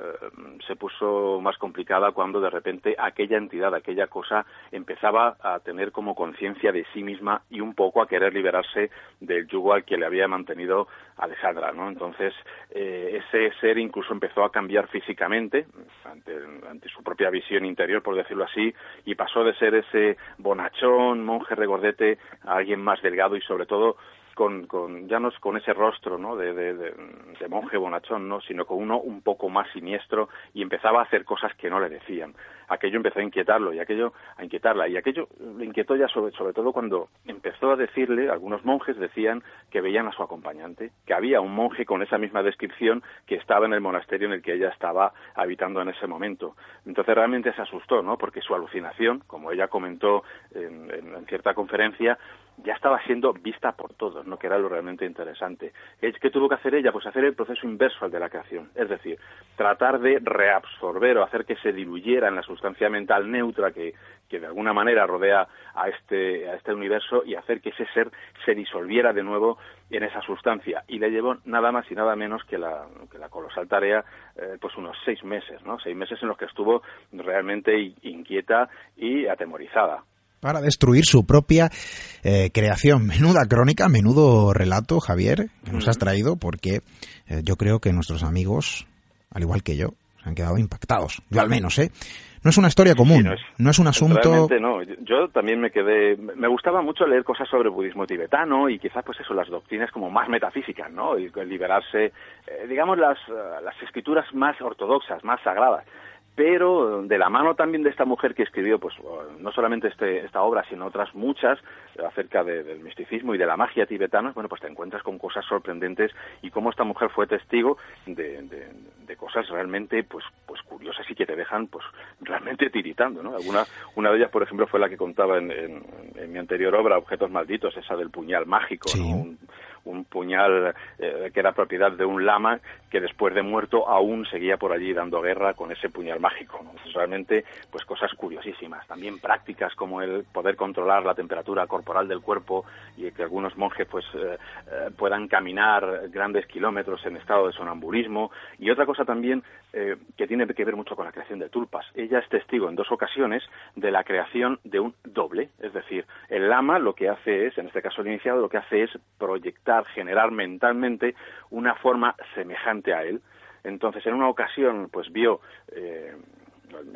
se puso más complicada cuando de repente aquella entidad, aquella cosa empezaba a tener como conciencia de sí misma y un poco a querer liberarse del yugo al que le había mantenido Alessandra, ¿no? Entonces eh, ese ser incluso empezó a cambiar físicamente ante, ante su propia visión interior, por decirlo así, y pasó de ser ese bonachón, monje regordete, a alguien más delgado y sobre todo con, con ya no es con ese rostro ¿no? de, monje bonachón, ¿no? sino con uno un poco más siniestro y empezaba a hacer cosas que no le decían. Aquello empezó a inquietarlo y aquello a inquietarla y aquello le inquietó ya sobre, sobre todo cuando empezó a decirle, algunos monjes decían que veían a su acompañante, que había un monje con esa misma descripción que estaba en el monasterio en el que ella estaba habitando en ese momento. Entonces realmente se asustó, ¿no? Porque su alucinación, como ella comentó en, en, en cierta conferencia, ya estaba siendo vista por todos, ¿no? que era lo realmente interesante. ¿Qué tuvo que hacer ella? Pues hacer el proceso inverso al de la creación, es decir, tratar de reabsorber o hacer que se diluyera en la sustancia mental neutra que, que de alguna manera rodea a este, a este universo y hacer que ese ser se disolviera de nuevo en esa sustancia. Y le llevó nada más y nada menos que la, que la colosal tarea, eh, pues unos seis meses, ¿no? Seis meses en los que estuvo realmente inquieta y atemorizada para destruir su propia eh, creación. *laughs* Menuda crónica, menudo relato, Javier, que nos has traído, porque eh, yo creo que nuestros amigos, al igual que yo, se han quedado impactados. Yo al menos, ¿eh? No es una historia común, sí, no, es, no, es, un asunto... Realmente no. Yo también me quedé... Me gustaba mucho leer cosas sobre budismo tibetano y quizás, pues eso, las doctrinas como más metafísicas, ¿no? Y liberarse, eh, digamos, las, las escrituras más ortodoxas, más sagradas pero de la mano también de esta mujer que escribió pues no solamente este, esta obra sino otras muchas acerca de, del misticismo y de la magia tibetana bueno pues te encuentras con cosas sorprendentes y cómo esta mujer fue testigo de, de, de cosas realmente pues pues curiosas y que te dejan pues realmente tiritando no alguna una de ellas por ejemplo fue la que contaba en, en, en mi anterior obra objetos malditos esa del puñal mágico sí. ¿no? un, un puñal eh, que era propiedad de un lama que después de muerto aún seguía por allí dando guerra con ese puñal mágico. ¿no? realmente, pues cosas curiosísimas. También prácticas como el poder controlar la temperatura corporal del cuerpo y que algunos monjes pues eh, eh, puedan caminar grandes kilómetros en estado de sonambulismo. Y otra cosa también que tiene que ver mucho con la creación de tulpas. Ella es testigo en dos ocasiones de la creación de un doble. Es decir, el lama lo que hace es, en este caso el iniciado, lo que hace es proyectar, generar mentalmente una forma semejante a él. Entonces, en una ocasión, pues vio eh,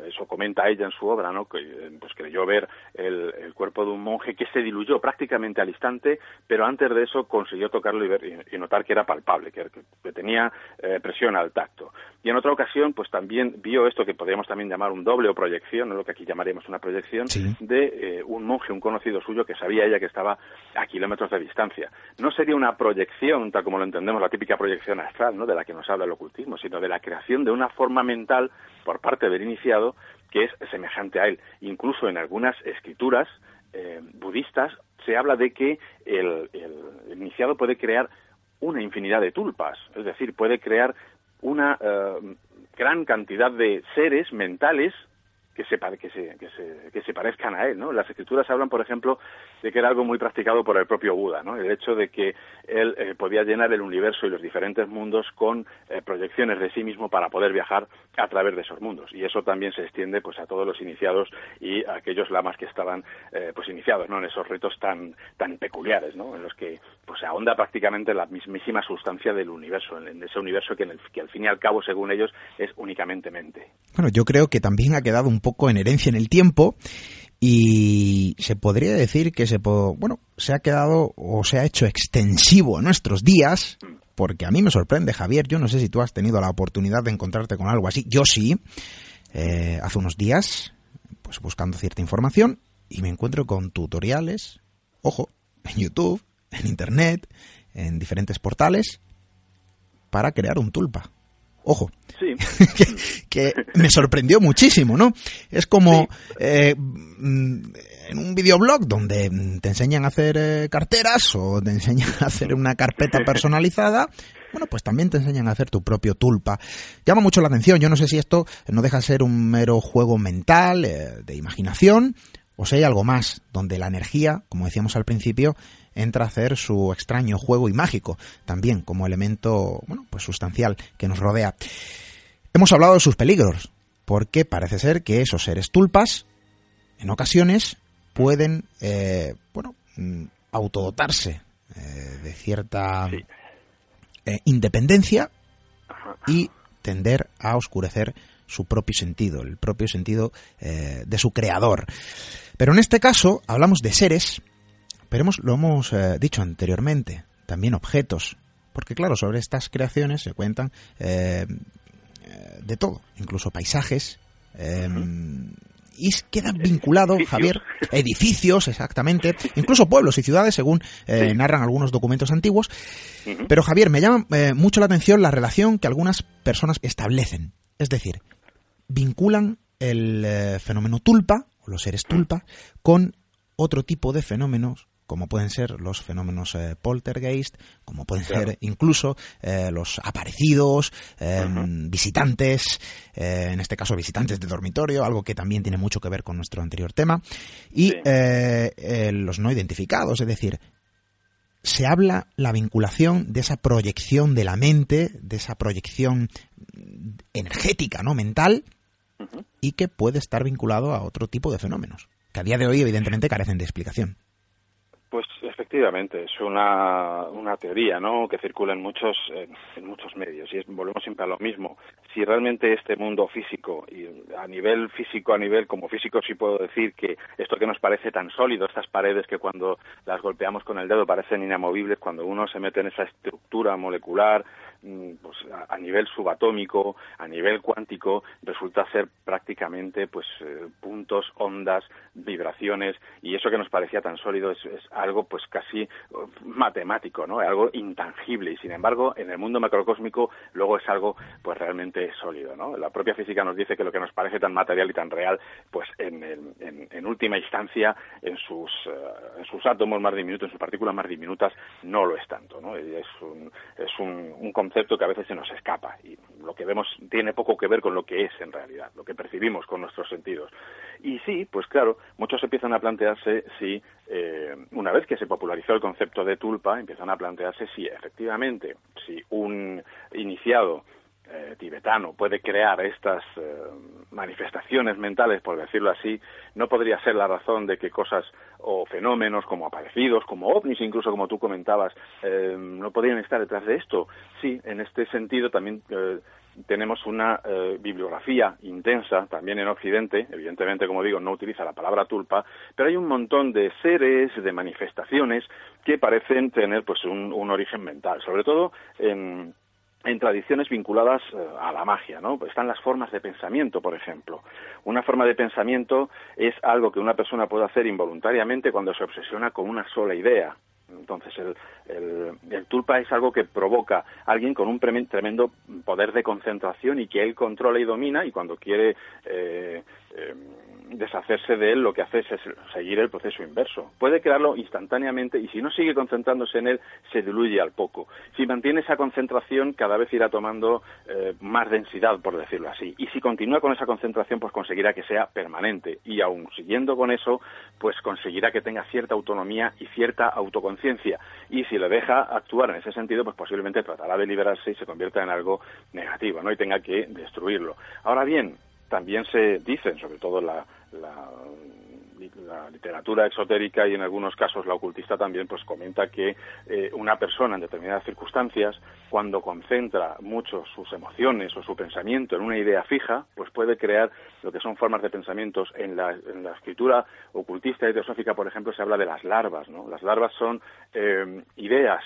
eso comenta ella en su obra, ¿no? Que pues creyó ver el, el, cuerpo de un monje que se diluyó prácticamente al instante, pero antes de eso consiguió tocarlo y, ver, y, y notar que era palpable, que, que tenía eh, presión al tacto. Y en otra ocasión, pues también vio esto que podríamos también llamar un doble o proyección, ¿no? lo que aquí llamaríamos una proyección, sí. de eh, un monje, un conocido suyo, que sabía ella que estaba a kilómetros de distancia. No sería una proyección, tal como lo entendemos, la típica proyección astral, ¿no? De la que nos habla el ocultismo, sino de la creación de una forma mental por parte del iniciado que es semejante a él. Incluso en algunas escrituras eh, budistas se habla de que el, iniciado puede crear una infinidad de tulpas, es decir, puede crear una uh, gran cantidad de seres mentales que se, que, que, se, que se parezcan a él. ¿no? Las escrituras hablan, por ejemplo, de que era algo muy practicado por el propio Buda, ¿no? el hecho de que él eh, podía llenar el universo y los diferentes mundos con eh, proyecciones de sí mismo para poder viajar a través de esos mundos. Y eso también se extiende pues, a todos los iniciados y a aquellos lamas que estaban eh, pues, iniciados ¿no? en esos ritos tan, tan peculiares, ¿no? en los que pues, se ahonda prácticamente la mismísima sustancia del universo, en ese universo que, al fin y al cabo, según ellos, es únicamente mente. Bueno, yo creo que también ha quedado un poco en herencia en el tiempo y se podría decir que se bueno se ha quedado o se ha hecho extensivo a nuestros días porque a mí me sorprende, Javier. Yo no sé si tú has tenido la oportunidad de encontrarte con algo así. Yo sí. Eh, hace unos días, pues buscando cierta información, y me encuentro con tutoriales, ojo, en YouTube, en Internet, en diferentes portales, para crear un tulpa. Ojo, Sí. *laughs* que, que me sorprendió muchísimo, ¿no? Es como eh, mm, en un videoblog donde te enseñan a hacer eh, carteras o te enseñan a hacer una carpeta personalizada. Bueno, pues también te enseñan a hacer tu propio tulpa. Llama mucho la atención. Yo no sé si esto no deja de ser un mero juego mental, eh, de imaginación, o si hay algo más, donde la energía, como decíamos al principio, entra a hacer su extraño juego y mágico, también como elemento, bueno, pues sustancial que nos rodea. Hemos hablado de sus peligros, porque parece ser que esos seres tulpas, en ocasiones, pueden, eh, bueno, mm, autodotarse eh, de cierta Sí. eh, independencia y tender a oscurecer su propio sentido, el propio sentido eh, de su creador. Pero en este caso hablamos de seres, pero hemos, lo hemos eh, dicho anteriormente, también objetos, porque claro, sobre estas creaciones se cuentan eh, eh, de todo, incluso paisajes. eh, Y queda vinculado, Edificios. Javier, edificios, exactamente, *laughs* incluso pueblos y ciudades, según eh, Sí. narran algunos documentos antiguos. Pero Javier, me llama mucho la atención la relación que algunas personas establecen. Es decir, vinculan el fenómeno tulpa, o los seres tulpa, con otro tipo de fenómenos, como pueden ser los fenómenos eh, poltergeist, como pueden Claro. ser incluso eh, los aparecidos, eh, visitantes, en este caso visitantes de dormitorio, algo que también tiene mucho que ver con nuestro anterior tema, y Sí. los no identificados, es decir, se habla la vinculación de esa proyección de la mente, de esa proyección energética, ¿no? mental, y que puede estar vinculado a otro tipo de fenómenos, que a día de hoy evidentemente carecen de explicación. Efectivamente, es una, una teoría ¿no? que circula en muchos, en, muchos medios y es, volvemos siempre a lo mismo. Si realmente este mundo físico, y a nivel físico, a nivel como físico sí puedo decir que esto que nos parece tan sólido, estas paredes que cuando las golpeamos con el dedo parecen inamovibles, cuando uno se mete en esa estructura molecular, pues a, nivel subatómico, a nivel cuántico, resulta ser prácticamente pues eh, puntos, ondas, vibraciones y eso que nos parecía tan sólido es, es algo pues casi uh, matemático, ¿no? Algo intangible y sin embargo en el mundo macrocósmico luego es algo pues realmente sólido, ¿no? La propia física nos dice que lo que nos parece tan material y tan real pues en, el- en, en última instancia en sus eh, en sus átomos más diminutos, en sus partículas más diminutas no lo es tanto, ¿no? Es un es un concepto que a veces se nos escapa y lo que vemos tiene poco que ver con lo que es en realidad, lo que percibimos con nuestros sentidos. Y sí, pues claro, muchos empiezan a plantearse si, eh, una vez que se popularizó el concepto de tulpa, empiezan a plantearse si efectivamente, si un iniciado eh, tibetano puede crear estas eh, manifestaciones mentales, por decirlo así, no podría ser la razón de que cosas o fenómenos como aparecidos, como ovnis, incluso como tú comentabas, eh, no podrían estar detrás de esto. Sí, en este sentido también eh, tenemos una bibliografía intensa, también en Occidente, evidentemente, como digo, no utiliza la palabra tulpa, pero hay un montón de seres, de manifestaciones que parecen tener pues un, un origen mental, sobre todo en en tradiciones vinculadas eh, a la magia, ¿no? Están las formas de pensamiento, por ejemplo. Una forma de pensamiento es algo que una persona puede hacer involuntariamente cuando se obsesiona con una sola idea. Entonces, el, el, tulpa es algo que provoca a alguien con un tremendo poder de concentración y que él controla y domina y cuando quiere eh, eh, deshacerse de él lo que hace es seguir el proceso inverso. Puede crearlo instantáneamente y si no sigue concentrándose en él se diluye al poco. Si mantiene esa concentración cada vez irá tomando eh, más densidad, por decirlo así. Y si continúa con esa concentración pues conseguirá que sea permanente y aún siguiendo con eso pues conseguirá que tenga cierta autonomía y cierta autoconciencia. Y si le deja actuar en ese sentido pues posiblemente tratará de liberarse y se convierta en algo negativo ¿no? y tenga que destruirlo. Ahora bien, también se dicen, sobre todo la, la, la, literatura exotérica y en algunos casos la ocultista también, pues comenta que eh, una persona en determinadas circunstancias, cuando concentra mucho sus emociones o su pensamiento en una idea fija, pues puede crear lo que son formas de pensamientos. En la, en la escritura ocultista y teosófica, por ejemplo, se habla de las larvas, ¿no? Las larvas son eh, ideas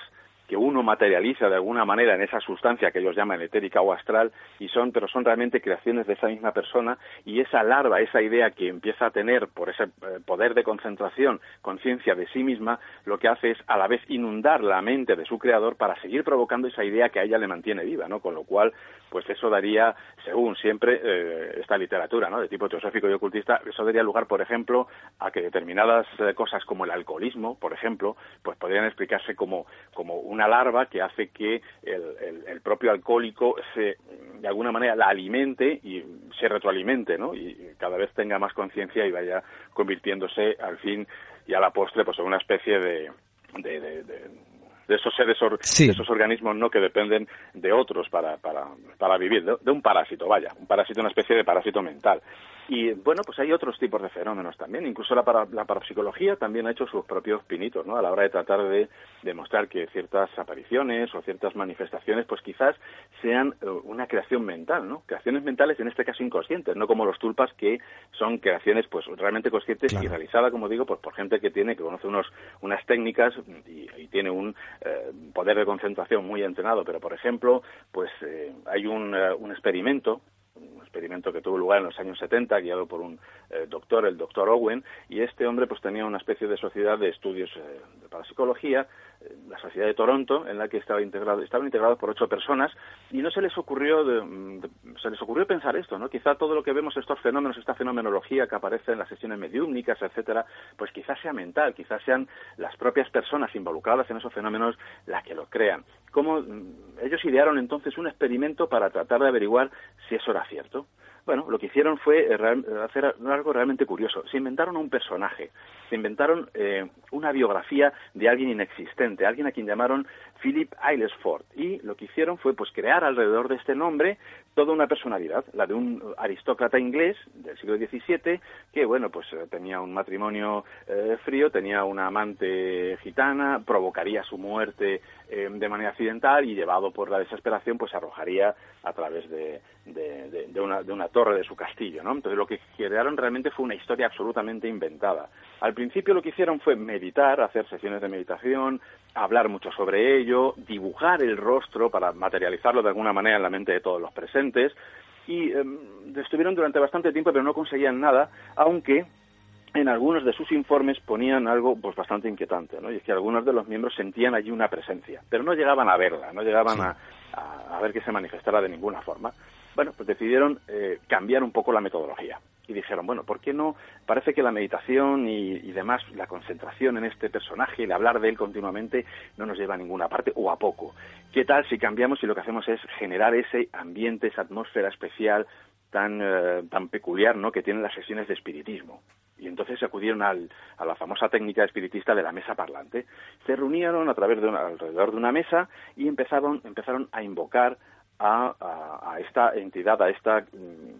que uno materializa de alguna manera en esa sustancia que ellos llaman etérica o astral y son pero son realmente creaciones de esa misma persona y esa larva esa idea que empieza a tener por ese eh, poder de concentración conciencia de sí misma lo que hace es a la vez inundar la mente de su creador para seguir provocando esa idea que a ella le mantiene viva no con lo cual pues eso daría según siempre eh, esta literatura no de tipo teosófico y ocultista eso daría lugar por ejemplo a que determinadas eh, cosas como el alcoholismo por ejemplo pues podrían explicarse como como una larva que hace que el, propio alcohólico se, de alguna manera la alimente y se retroalimente, ¿no? Y cada vez tenga más conciencia y vaya convirtiéndose al fin y a la postre pues en una especie de, de, esos seres, de esos organismos no que dependen de otros para, para, para vivir, de, un parásito, vaya, un parásito, una especie de parásito mental. Y bueno, pues hay otros tipos de fenómenos también. Incluso la, para, la parapsicología también ha hecho sus propios pinitos, ¿no? A la hora de tratar de demostrar que ciertas apariciones o ciertas manifestaciones, pues quizás sean eh, una creación mental, ¿no? Creaciones mentales, en este caso inconscientes, no como los tulpas, que son creaciones, pues realmente conscientes y realizadas, como digo, pues por gente que tiene, que conoce unos, unas técnicas y, tiene un eh, poder de concentración muy entrenado. Pero, por ejemplo, pues eh, hay un, un experimento un experimento que tuvo lugar en los años 70, guiado por un eh, doctor, el doctor Owen, y este hombre pues tenía una especie de sociedad de estudios eh, de parapsicología, eh, la sociedad de Toronto, en la que estaba integrado, estaban integrados por ocho personas, y no se les ocurrió se les ocurrió pensar esto, ¿no? Quizá todo lo que vemos estos fenómenos, esta fenomenología que aparece en las sesiones mediúmnicas, etcétera, pues quizás sea mental, quizás sean las propias personas involucradas en esos fenómenos las que lo crean. Como mm, ellos idearon entonces un experimento para tratar de averiguar si eso era cierto. Bueno, lo que hicieron fue eh, hacer algo realmente curioso. Se inventaron un personaje, se inventaron eh, una biografía de alguien inexistente, alguien a quien llamaron Philip Aylesford. Y lo que hicieron fue pues crear alrededor de este nombre toda una personalidad, la de un aristócrata inglés del siglo XVII, que bueno, pues eh, tenía un matrimonio frío, tenía una amante gitana, provocaría su muerte de manera accidental y llevado por la desesperación, pues arrojaría a través de, de, una, de una torre de su castillo, ¿no? Entonces lo que crearon realmente fue una historia absolutamente inventada. Al principio lo que hicieron fue meditar, hacer sesiones de meditación, hablar mucho sobre ello, dibujar el rostro para materializarlo de alguna manera en la mente de todos los presentes, y em, estuvieron durante bastante tiempo pero no conseguían nada, aunque en algunos de sus informes ponían algo pues bastante inquietante, ¿no? Y es que algunos de los miembros sentían allí una presencia, pero no llegaban a verla, no llegaban a, a, ver que se manifestara de ninguna forma. Bueno, pues decidieron eh, cambiar un poco la metodología y dijeron, bueno, ¿por qué no? Parece que la meditación y, y, demás, la concentración en este personaje, el hablar de él continuamente, no nos lleva a ninguna parte o a poco. ¿Qué tal si cambiamos y lo que hacemos es generar ese ambiente, esa atmósfera especial tan, eh, tan peculiar ¿no? que tienen las sesiones de espiritismo? Y entonces acudieron al, a la famosa técnica espiritista de la mesa parlante. Se reunieron a través de alrededor de una mesa y empezaron, empezaron a invocar a, a, esta entidad, a, esta,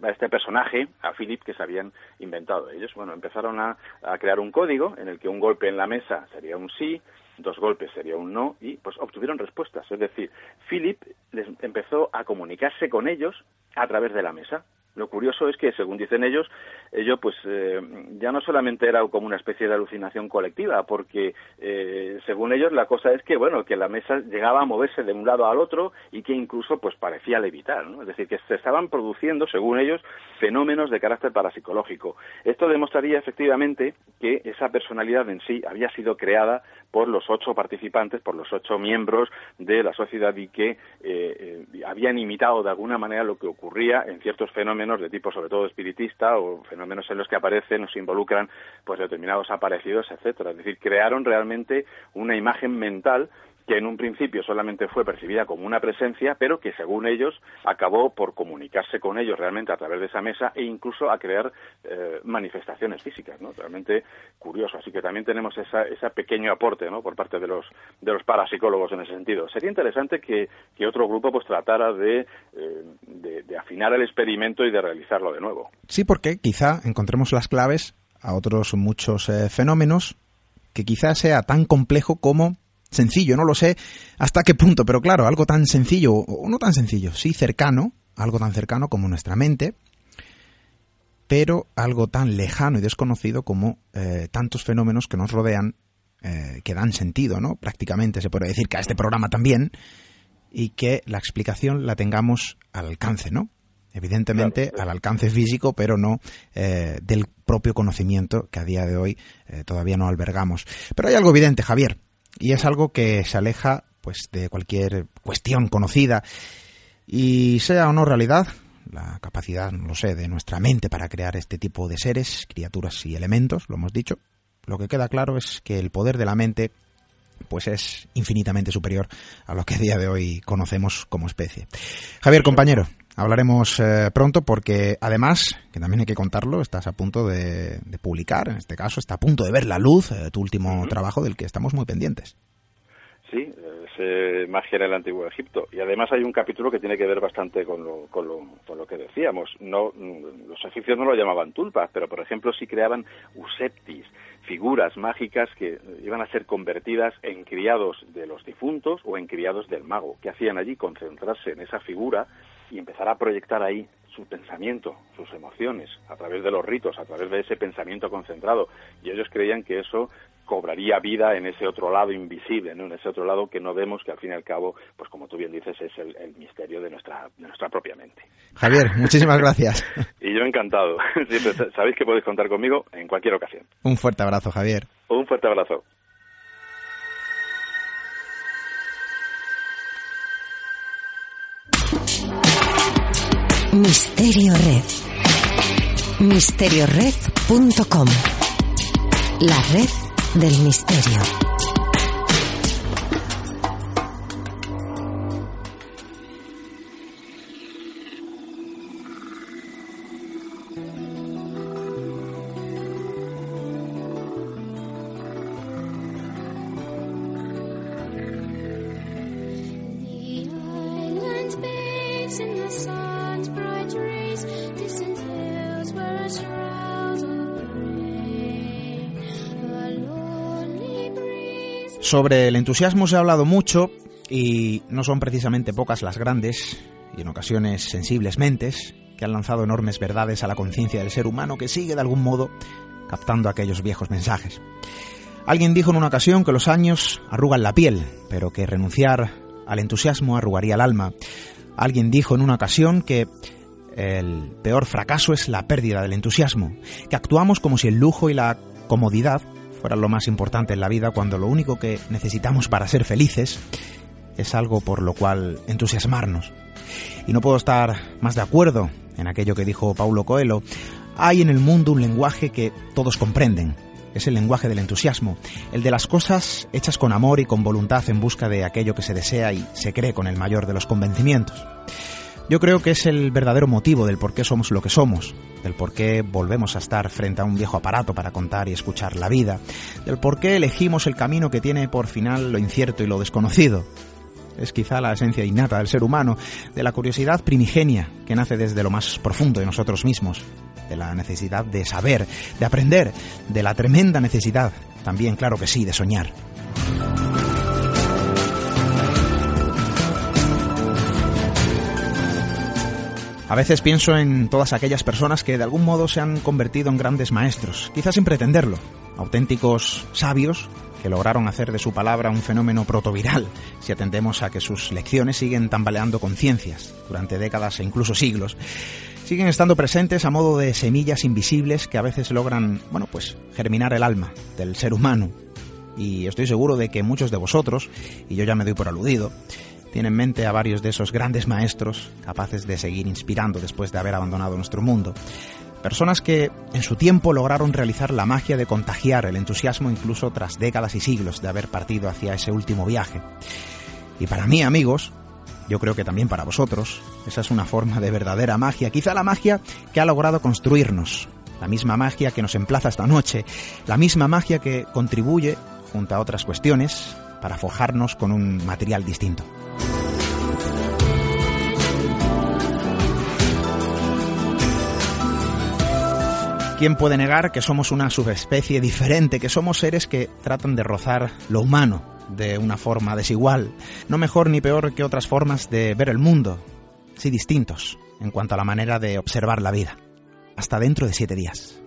a este personaje, a Philip, que se habían inventado ellos. Bueno, empezaron a, a crear un código en el que un golpe en la mesa sería un sí, dos golpes sería un no y pues obtuvieron respuestas. Es decir, Philip les empezó a comunicarse con ellos a través de la mesa. Lo curioso es que, según dicen ellos, ello pues eh, ya no solamente era como una especie de alucinación colectiva, porque eh, según ellos la cosa es que bueno que la mesa llegaba a moverse de un lado al otro y que incluso pues parecía levitar, ¿no? es decir que se estaban produciendo, según ellos, fenómenos de carácter parapsicológico. Esto demostraría efectivamente que esa personalidad en sí había sido creada por los ocho participantes, por los ocho miembros de la sociedad y que eh, habían imitado de alguna manera lo que ocurría en ciertos fenómenos de tipo sobre todo espiritista o fenómenos en los que aparecen o se involucran pues determinados aparecidos, etcétera. Es decir, crearon realmente una imagen mental que en un principio solamente fue percibida como una presencia, pero que según ellos acabó por comunicarse con ellos realmente a través de esa mesa e incluso a crear eh, manifestaciones físicas, ¿no? Realmente curioso. Así que también tenemos ese pequeño aporte, ¿no? Por parte de los de los parapsicólogos en ese sentido. Sería interesante que, otro grupo pues tratara eh, de, de, afinar el experimento y de realizarlo de nuevo. Sí, porque quizá encontremos las claves a otros muchos eh, fenómenos que quizá sea tan complejo como sencillo, no lo sé hasta qué punto, pero claro, algo tan sencillo, o no tan sencillo, sí cercano, algo tan cercano como nuestra mente, pero algo tan lejano y desconocido como eh, tantos fenómenos que nos rodean eh, que dan sentido, ¿no? Prácticamente se puede decir que a este programa también, y que la explicación la tengamos al alcance, ¿no? Evidentemente al alcance físico, pero no eh, del propio conocimiento que a día de hoy todavía no albergamos. Pero hay algo evidente, Javier, y es algo que se aleja pues de cualquier cuestión conocida y sea o no realidad, la capacidad, no lo sé, de nuestra mente para crear este tipo de seres, criaturas y elementos, lo hemos dicho. Lo que queda claro es que el poder de la mente pues es infinitamente superior a lo que a día de hoy conocemos como especie. Javier, compañero, hablaremos eh, pronto porque además, que también hay que contarlo, estás a punto de, publicar, en este caso, está a punto de ver la luz eh, tu último trabajo del que estamos muy pendientes. Sí, es magia en el antiguo Egipto. Y además hay un capítulo que tiene que ver bastante con lo, con lo, con lo que decíamos. No, los egipcios no lo llamaban tulpas, pero por ejemplo sí creaban useptis, figuras mágicas que iban a ser convertidas en criados de los difuntos o en criados del mago. ¿Qué hacían allí? Concentrarse en esa figura y empezar a proyectar ahí su pensamiento, sus emociones, a través de los ritos, a través de ese pensamiento concentrado. Y ellos creían que eso cobraría vida en ese otro lado invisible, ¿no? en ese otro lado que no vemos, que al fin y al cabo, pues como tú bien dices, es el, misterio de nuestra, de nuestra propia mente. Javier, muchísimas gracias. *laughs* y yo encantado. *laughs* sabéis que podéis contar conmigo en cualquier ocasión. Un fuerte abrazo, Javier. Un fuerte abrazo. Misterio Red. Misteriored.com. La red del misterio. Sobre el entusiasmo se ha hablado mucho y no son precisamente pocas las grandes y en ocasiones sensibles mentes que han lanzado enormes verdades a la conciencia del ser humano que sigue de algún modo captando aquellos viejos mensajes. Alguien dijo en una ocasión que los años arrugan la piel, pero que renunciar al entusiasmo arrugaría el alma. Alguien dijo en una ocasión que el peor fracaso es la pérdida del entusiasmo, que actuamos como si el lujo y la comodidad fuera lo más importante en la vida cuando lo único que necesitamos para ser felices es algo por lo cual entusiasmarnos. Y no puedo estar más de acuerdo en aquello que dijo Paulo Coelho. Hay en el mundo un lenguaje que todos comprenden. Es el lenguaje del entusiasmo, el de las cosas hechas con amor y con voluntad en busca de aquello que se desea y se cree con el mayor de los convencimientos. Yo creo que es el verdadero motivo del por qué somos lo que somos, del por qué volvemos a estar frente a un viejo aparato para contar y escuchar la vida, del por qué elegimos el camino que tiene por final lo incierto y lo desconocido. Es quizá la esencia innata del ser humano, de la curiosidad primigenia que nace desde lo más profundo de nosotros mismos, de la necesidad de saber, de aprender, de la tremenda necesidad, también claro que sí, de soñar. A veces pienso en todas aquellas personas que de algún modo se han convertido en grandes maestros, quizás sin pretenderlo, auténticos sabios que lograron hacer de su palabra un fenómeno protoviral, si atendemos a que sus lecciones siguen tambaleando conciencias durante décadas e incluso siglos. Siguen estando presentes a modo de semillas invisibles que a veces logran, bueno, pues germinar el alma del ser humano. Y estoy seguro de que muchos de vosotros, y yo ya me doy por aludido, tiene en mente a varios de esos grandes maestros capaces de seguir inspirando después de haber abandonado nuestro mundo. Personas que en su tiempo lograron realizar la magia de contagiar el entusiasmo incluso tras décadas y siglos de haber partido hacia ese último viaje. Y para mí, amigos, yo creo que también para vosotros, esa es una forma de verdadera magia, quizá la magia que ha logrado construirnos, la misma magia que nos emplaza esta noche, la misma magia que contribuye, junto a otras cuestiones, para forjarnos con un material distinto. ¿Quién puede negar que somos una subespecie diferente, que somos seres que tratan de rozar lo humano de una forma desigual, no mejor ni peor que otras formas de ver el mundo, sí distintos en cuanto a la manera de observar la vida? Hasta dentro de siete días.